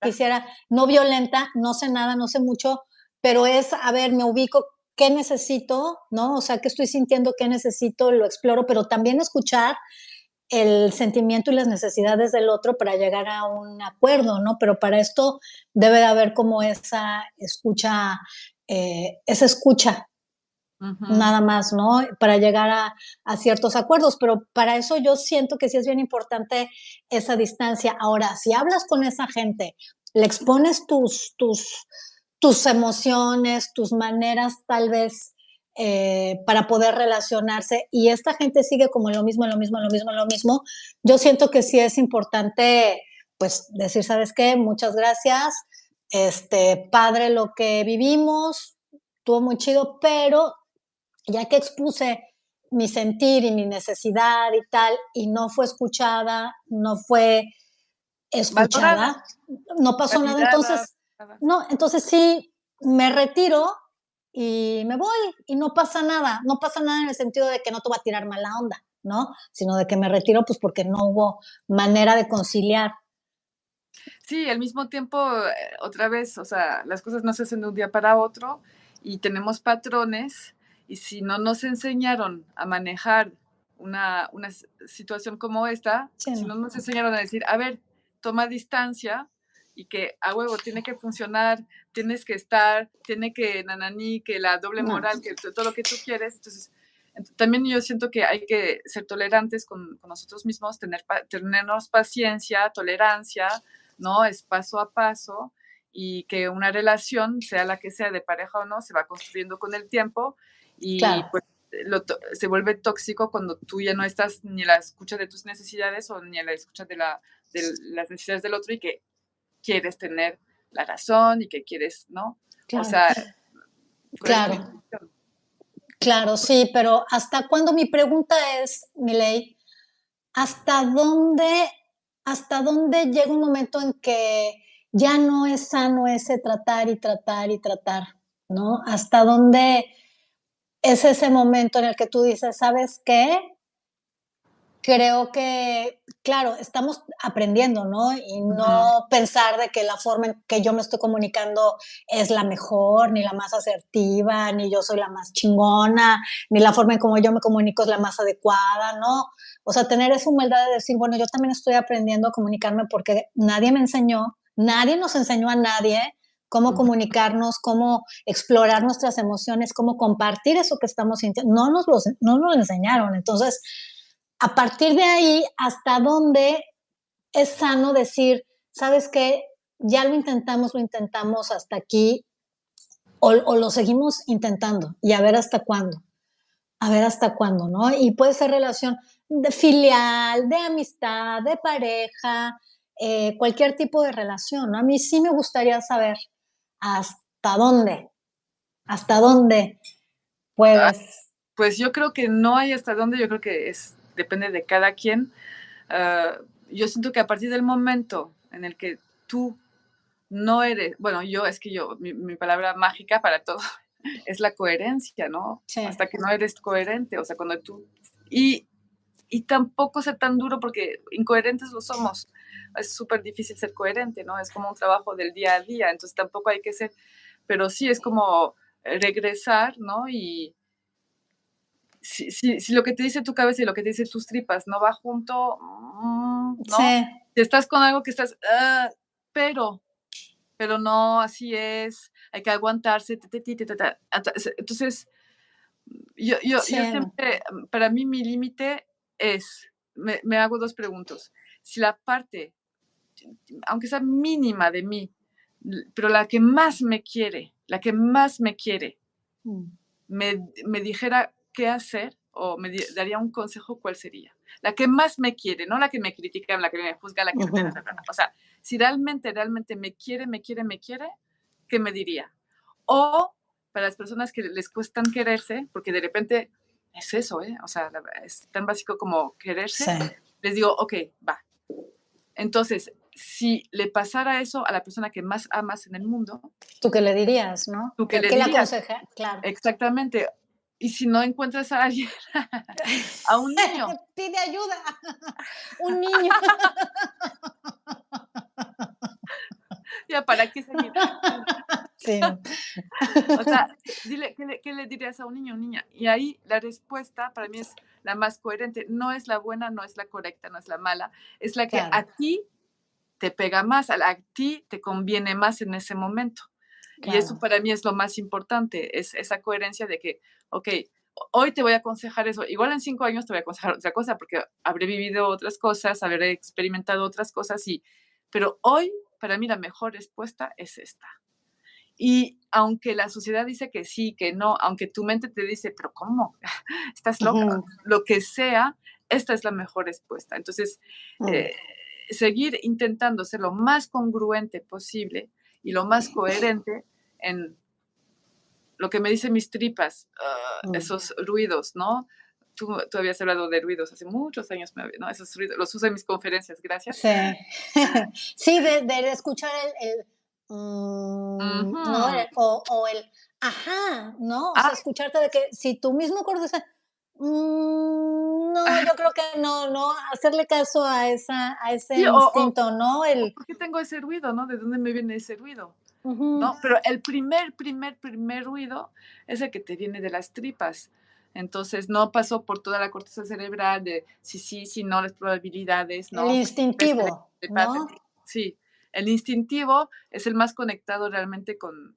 quisiera, no violenta, no sé nada, no sé mucho, pero es, a ver, me ubico, qué necesito, ¿no? O sea, qué estoy sintiendo, qué necesito, lo exploro, pero también escuchar el sentimiento y las necesidades del otro para llegar a un acuerdo, ¿no? Pero para esto debe de haber como esa escucha, eh, esa escucha, nada más, ¿no? Para llegar a, a, ciertos acuerdos, pero para eso yo siento que sí es bien importante esa distancia. Ahora, si hablas con esa gente, le expones tus, tus, tus emociones, tus maneras tal vez eh, para poder relacionarse y esta gente sigue como lo mismo, lo mismo, lo mismo, lo mismo, yo siento que sí es importante pues decir, ¿sabes qué? Muchas gracias, este, padre lo que vivimos, estuvo muy chido, pero ya que expuse mi sentir y mi necesidad y tal, y no fue escuchada, no fue escuchada, no pasó nada, entonces, no, entonces sí, me retiro y me voy y no pasa nada, no pasa nada en el sentido de que no te va a tirar mala onda, ¿no? Sino de que me retiro pues porque no hubo manera de conciliar. Sí, al mismo tiempo, eh, otra vez, o sea, las cosas no se hacen de un día para otro y tenemos patrones y si no nos enseñaron a manejar una, una situación como esta, si no nos enseñaron a decir, a ver, toma distancia, y que a huevo tiene que funcionar, tienes que estar, tiene que nananí, que la doble moral, que todo lo que tú quieres. Entonces, también yo siento que hay que ser tolerantes con, nosotros mismos, tener, tenernos paciencia, tolerancia, ¿no? Es paso a paso y que una relación, sea la que sea de pareja o no, se va construyendo con el tiempo y pues se vuelve tóxico cuando tú ya no estás ni la escucha de tus necesidades o ni a la escucha de, la, de las necesidades del otro y que quieres tener la razón y que quieres, ¿no? O sea, claro. Claro, sí, pero ¿hasta cuándo? Mi pregunta es, Miley, ¿hasta dónde, hasta dónde llega un momento en que ya no es sano ese tratar y tratar y tratar, ¿no? ¿Hasta dónde es ese momento en el que tú dices, ¿sabes qué? Creo que, claro, estamos aprendiendo, ¿no? Y no pensar de que la forma en que yo me estoy comunicando es la mejor, ni la más asertiva, ni yo soy la más chingona, ni la forma en cómo yo me comunico es la más adecuada, ¿no? O sea, tener esa humildad de decir, bueno, yo también estoy aprendiendo a comunicarme porque nadie me enseñó, nadie nos enseñó a nadie cómo comunicarnos, cómo explorar nuestras emociones, cómo compartir eso que estamos sintiendo. No nos lo, no nos lo enseñaron. Entonces, a partir de ahí, hasta dónde es sano decir, ¿sabes qué? Ya lo intentamos, lo intentamos hasta aquí, o, lo seguimos intentando y a ver hasta cuándo. A ver hasta cuándo, ¿no? Y puede ser relación de filial, de amistad, de pareja, eh, cualquier tipo de relación. ¿no? A mí sí me gustaría saber hasta dónde, hasta dónde puedes. Ah, pues yo creo que no hay hasta dónde, yo creo que es depende de cada quien. Ah, yo siento que a partir del momento en el que tú no eres, bueno, yo es que yo, mi, palabra mágica para todo es la coherencia, ¿no? Hasta que no eres coherente, o sea, cuando tú... Y, y tampoco ser tan duro porque incoherentes lo somos. Es súper difícil ser coherente, ¿no? Es como un trabajo del día a día, entonces tampoco hay que ser, pero sí es como regresar, ¿no? Y, si, si, lo que te dice tu cabeza y lo que te dice tus tripas no va junto, mm, ¿no? Si estás con algo que estás, ah, pero, pero no, así es, hay que aguantarse. Entonces, yo, yo, siempre, para mí mi límite es, me, me, hago dos preguntas. Si la parte, aunque sea mínima de mí, pero la que más me quiere, la que más me quiere, mm. me, me dijera qué hacer o me daría un consejo, ¿cuál sería? La que más me quiere, no la que me critica, la que me juzga, la que... O sea, si realmente, realmente me quiere, me quiere, me quiere, ¿qué me diría? O para las personas que les cuestan quererse, porque de repente es eso, ¿eh? O sea, es tan básico como quererse, les digo, ok, va. Entonces, si le pasara eso a la persona que más amas en el mundo. ¿Tú qué le dirías, no? ¿Tú qué, le dirías? Claro. Exactamente. Y si no encuentras a alguien, a un niño. Pide ayuda. Un niño. ya, ¿para qué seguir? Sí. o sea, dile, ¿qué le, ¿qué le, dirías a un niño o niña? Y ahí la respuesta para mí es la más coherente. No es la buena, no es la correcta, no es la mala. Es la que a ti te pega más, a, a ti te conviene más en ese momento. Y eso para mí es lo más importante, es esa coherencia de que, ok, hoy te voy a aconsejar eso, igual en cinco años te voy a aconsejar otra cosa porque habré vivido otras cosas, habré experimentado otras cosas, y, pero hoy para mí la mejor respuesta es esta. Y aunque la sociedad dice que sí, que no, aunque tu mente te dice, pero ¿cómo? Estás loca, lo que sea, esta es la mejor respuesta. Entonces, mm. eh, seguir intentando ser lo más congruente posible y lo más coherente en lo que me dicen mis tripas, ah, esos ruidos, ¿no? Tú, tú, habías hablado de ruidos hace muchos años, ¿no? Esos ruidos, los uso en mis conferencias, gracias. Sí, sí de, escuchar el, mm, ¿no? o, el ajá, ¿no? O sea, ah. escucharte de que si tú mismo acuerdas, mm, no, yo creo que no, no, hacerle caso a, esa, a ese instinto, ¿no? El, ¿Por qué tengo ese ruido, no? ¿De dónde me viene ese ruido? ¿No? Pero el primer, primer, primer ruido es el que te viene de las tripas. Entonces no pasó por toda la corteza cerebral de si sí, si no, las probabilidades, ¿no? El instintivo, Sí. El instintivo es el más conectado realmente con,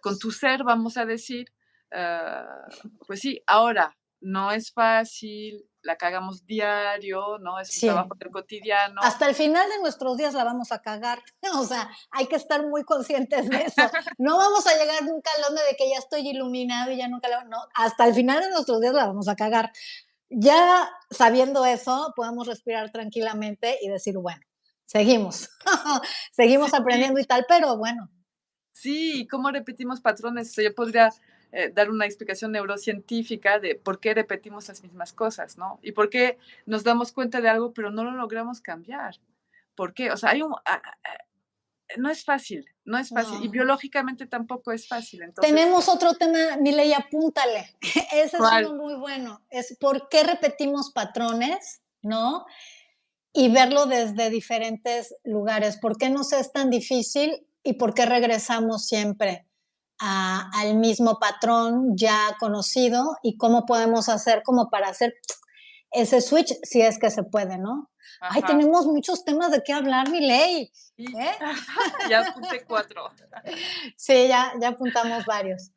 con, tu ser, vamos a decir. Ah, pues sí, ahora, no es fácil, la cagamos diario, ¿no? Es un trabajo del cotidiano. Hasta el final de nuestros días la vamos a cagar. O sea, hay que estar muy conscientes de eso. No vamos a llegar nunca al donde de que ya estoy iluminado y ya nunca la... No, hasta el final de nuestros días la vamos a cagar. Ya sabiendo eso, podemos respirar tranquilamente y decir, bueno, seguimos, seguimos aprendiendo y tal, pero bueno. Sí, ¿cómo repetimos patrones? yo podría eh, dar una explicación neurocientífica de por qué repetimos las mismas cosas, ¿no? Y por qué nos damos cuenta de algo, pero no lo logramos cambiar. ¿Por qué? O sea, hay un... no es fácil, no es fácil. Y biológicamente tampoco es fácil. Tenemos otro tema, Miley, apúntale. Ese es uno muy bueno. Es por qué repetimos patrones, ¿no? Y verlo desde diferentes lugares. ¿Por qué nos es tan difícil y por qué regresamos siempre? Al mismo patrón ya conocido y cómo podemos hacer como para hacer ese switch si es que se puede, ¿no? Ay, tenemos muchos temas de qué hablar, mi ley. ¿eh? ya apunté cuatro. sí, ya, ya apuntamos varios.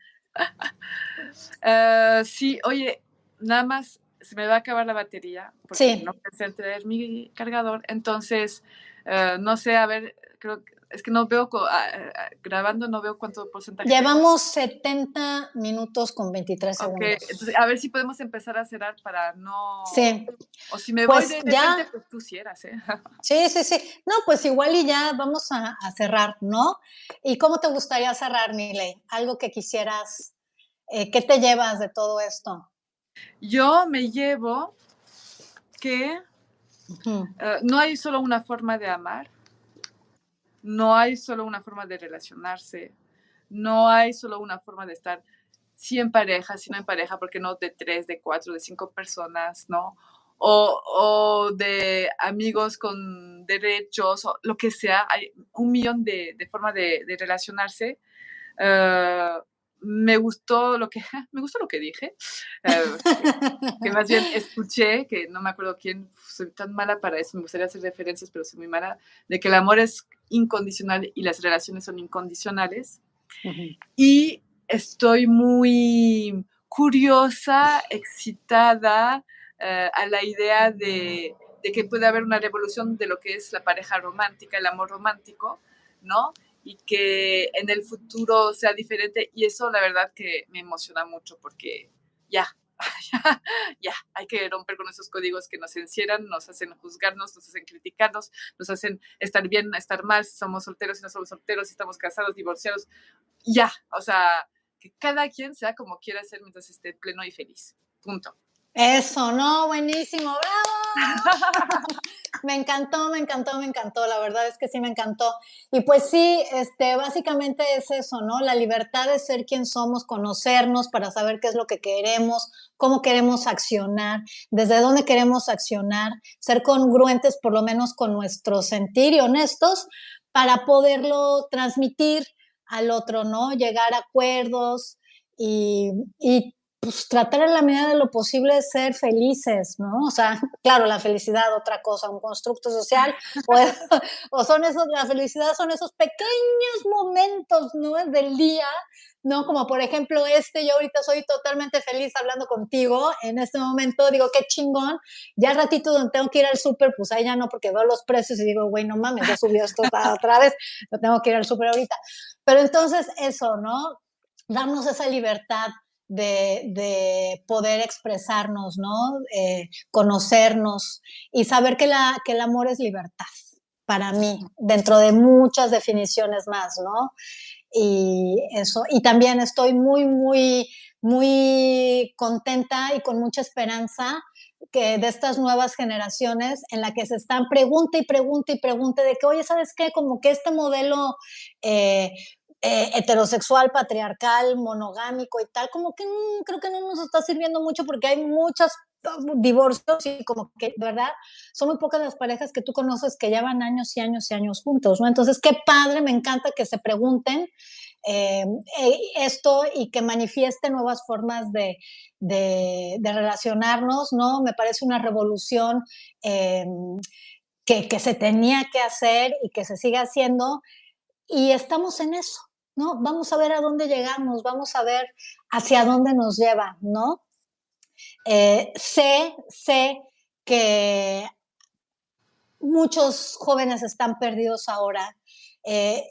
Eh, sí, oye, nada más se me va a acabar la batería porque no pensé en traer mi cargador. Entonces, eh, no sé, a ver, creo que es que no veo, ah, ah, grabando no veo cuánto porcentaje. Llevamos 70 minutos con 23 segundos. Entonces, a ver si podemos empezar a cerrar para no... Sí. O si me voy pues de ya... pues tú cieras, ¿eh? Sí, sí, sí. No, pues igual y ya vamos a, cerrar, ¿no? ¿Y cómo te gustaría cerrar, Miley? Algo que quisieras, eh, ¿qué te llevas de todo esto? Yo me llevo que eh, no hay solo una forma de amar, no hay solo una forma de relacionarse, no hay solo una forma de estar, sí en pareja, sino en pareja, porque no de tres, de cuatro, de cinco personas, ¿no? O, de amigos con derechos, o lo que sea, hay un millón de, formas de, relacionarse. Eh, me gustó lo que me gustó lo que dije eh, que, más bien escuché que no me acuerdo quién soy tan mala para eso me gustaría hacer referencias pero soy muy mala de que el amor es incondicional y las relaciones son incondicionales. Y estoy muy curiosa excitada eh, a la idea de, de que puede haber una revolución de lo que es la pareja romántica el amor romántico no y que en el futuro sea diferente. Y eso la verdad que me emociona mucho porque ya, ya, ya, hay que romper con esos códigos que nos encierran, nos hacen juzgarnos, nos hacen criticarnos, nos hacen estar bien, estar mal, si somos solteros, si no somos solteros, si estamos casados, divorciados. Ya, o sea, que cada quien sea como quiera ser mientras esté pleno y feliz. Punto. Eso, no, buenísimo, bravo. me encantó, me encantó, me encantó, la verdad es que sí me encantó. Y pues sí, este, básicamente es eso, ¿no? La libertad de ser quien somos, conocernos para saber qué es lo que queremos, cómo queremos accionar, desde dónde queremos accionar, ser congruentes por lo menos con nuestro sentir y honestos para poderlo transmitir al otro, ¿no? Llegar a acuerdos y, y pues tratar en la medida de lo posible de ser felices, ¿no? O sea, claro, la felicidad, otra cosa, un constructo social, o, son esos, la felicidad son esos pequeños momentos, ¿no? Del día, ¿no? Como por ejemplo este, yo ahorita soy totalmente feliz hablando contigo, en este momento digo, qué chingón, ya ratito donde tengo que ir al súper, pues ahí ya no, porque veo los precios y digo, güey, no mames, ya subió esto otra vez, no tengo que ir al súper ahorita. Pero entonces eso, ¿no? Darnos esa libertad de, poder expresarnos, ¿no? Eh, conocernos y saber que, la, que el amor es libertad para mí, dentro de muchas definiciones más, ¿no? Y eso, y también estoy muy, muy, muy contenta y con mucha esperanza que de estas nuevas generaciones en la que se están pregunta y pregunta y pregunta de que, oye, ¿sabes qué? Como que este modelo eh, eh, heterosexual, patriarcal, monogámico y tal, como que mm, creo que no nos está sirviendo mucho porque hay muchos divorcios y como que, ¿verdad? Son muy pocas las parejas que tú conoces que llevan años y años y años juntos, ¿no? Entonces, qué padre, me encanta que se pregunten eh, eh, esto y que manifiesten nuevas formas de, de, relacionarnos, ¿no? Me parece una revolución que, que se tenía que hacer y que se sigue haciendo. Y estamos en eso, ¿no? Vamos a ver a dónde llegamos, vamos a ver hacia dónde nos lleva, ¿no? Eh, sé, sé que muchos jóvenes están perdidos ahora. Eh,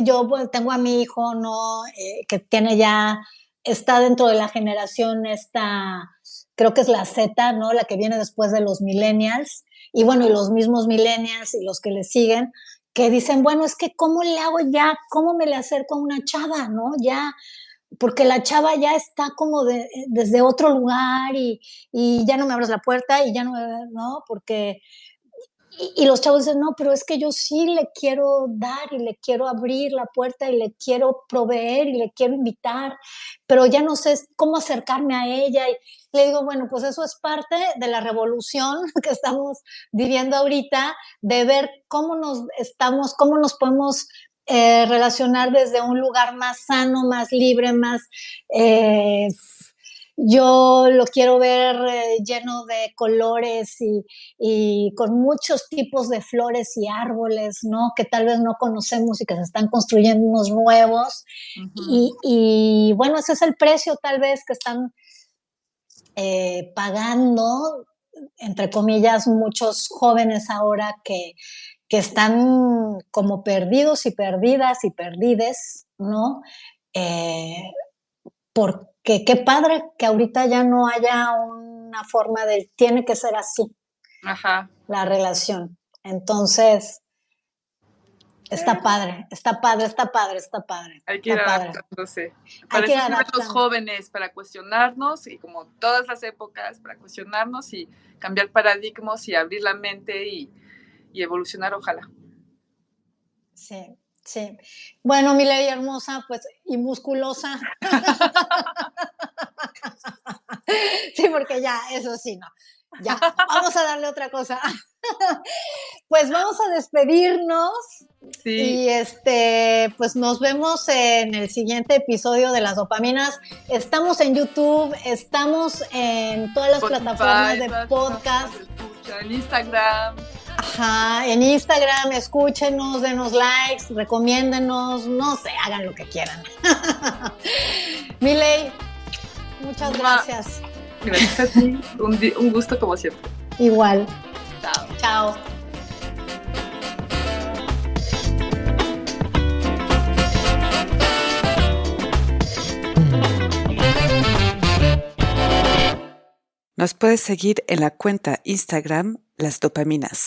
yo pues, tengo a mi hijo, ¿no? Eh, que tiene ya, está dentro de la generación esta, creo que es la Z, ¿no? La que viene después de los millennials. Y bueno, y los mismos millennials y los que le siguen, que dicen, bueno, es que ¿cómo le hago ya? ¿Cómo me le acerco a una chava, no? Ya, porque la chava ya está como de, desde otro lugar y, y, ya no me abres la puerta y ya no, ¿no? Porque y, los chavos dicen, no, pero es que yo sí le quiero dar y le quiero abrir la puerta y le quiero proveer y le quiero invitar, pero ya no sé cómo acercarme a ella. Y le digo, bueno, pues eso es parte de la revolución que estamos viviendo ahorita, de ver cómo nos estamos, cómo nos podemos eh, relacionar desde un lugar más sano, más libre, más... Eh, yo lo quiero ver eh, lleno de colores y, con muchos tipos de flores y árboles, ¿no? Que tal vez no conocemos y que se están construyendo unos nuevos. y, bueno, ese es el precio tal vez que están eh, pagando, entre comillas, muchos jóvenes ahora que, están como perdidos y perdidas y perdides, ¿no? Eh, por que qué padre que ahorita ya no haya una forma de, tiene que ser así, la relación. Entonces, está eh. padre, está padre, está padre, está padre. Hay que ir adaptándose. Para Hay que los jóvenes, para cuestionarnos, y como todas las épocas, para cuestionarnos y cambiar paradigmas y abrir la mente y, y evolucionar, ojalá. Sí. Sí. Bueno, mi ley hermosa, pues, y musculosa. sí, porque ya, eso sí, no. Ya, vamos a darle otra cosa. pues vamos a despedirnos. Sí. Y este, pues nos vemos en el siguiente episodio de las dopaminas. Estamos en YouTube, estamos en todas las plataformas de podcast. En Instagram. Ajá, en Instagram, escúchenos, denos likes, recomiéndenos, no sé, hagan lo que quieran. Miley, muchas gracias. Gracias a ti, un, gusto como siempre. Igual. Chao. Chao. Nos puedes seguir en la cuenta Instagram Las Dopaminas.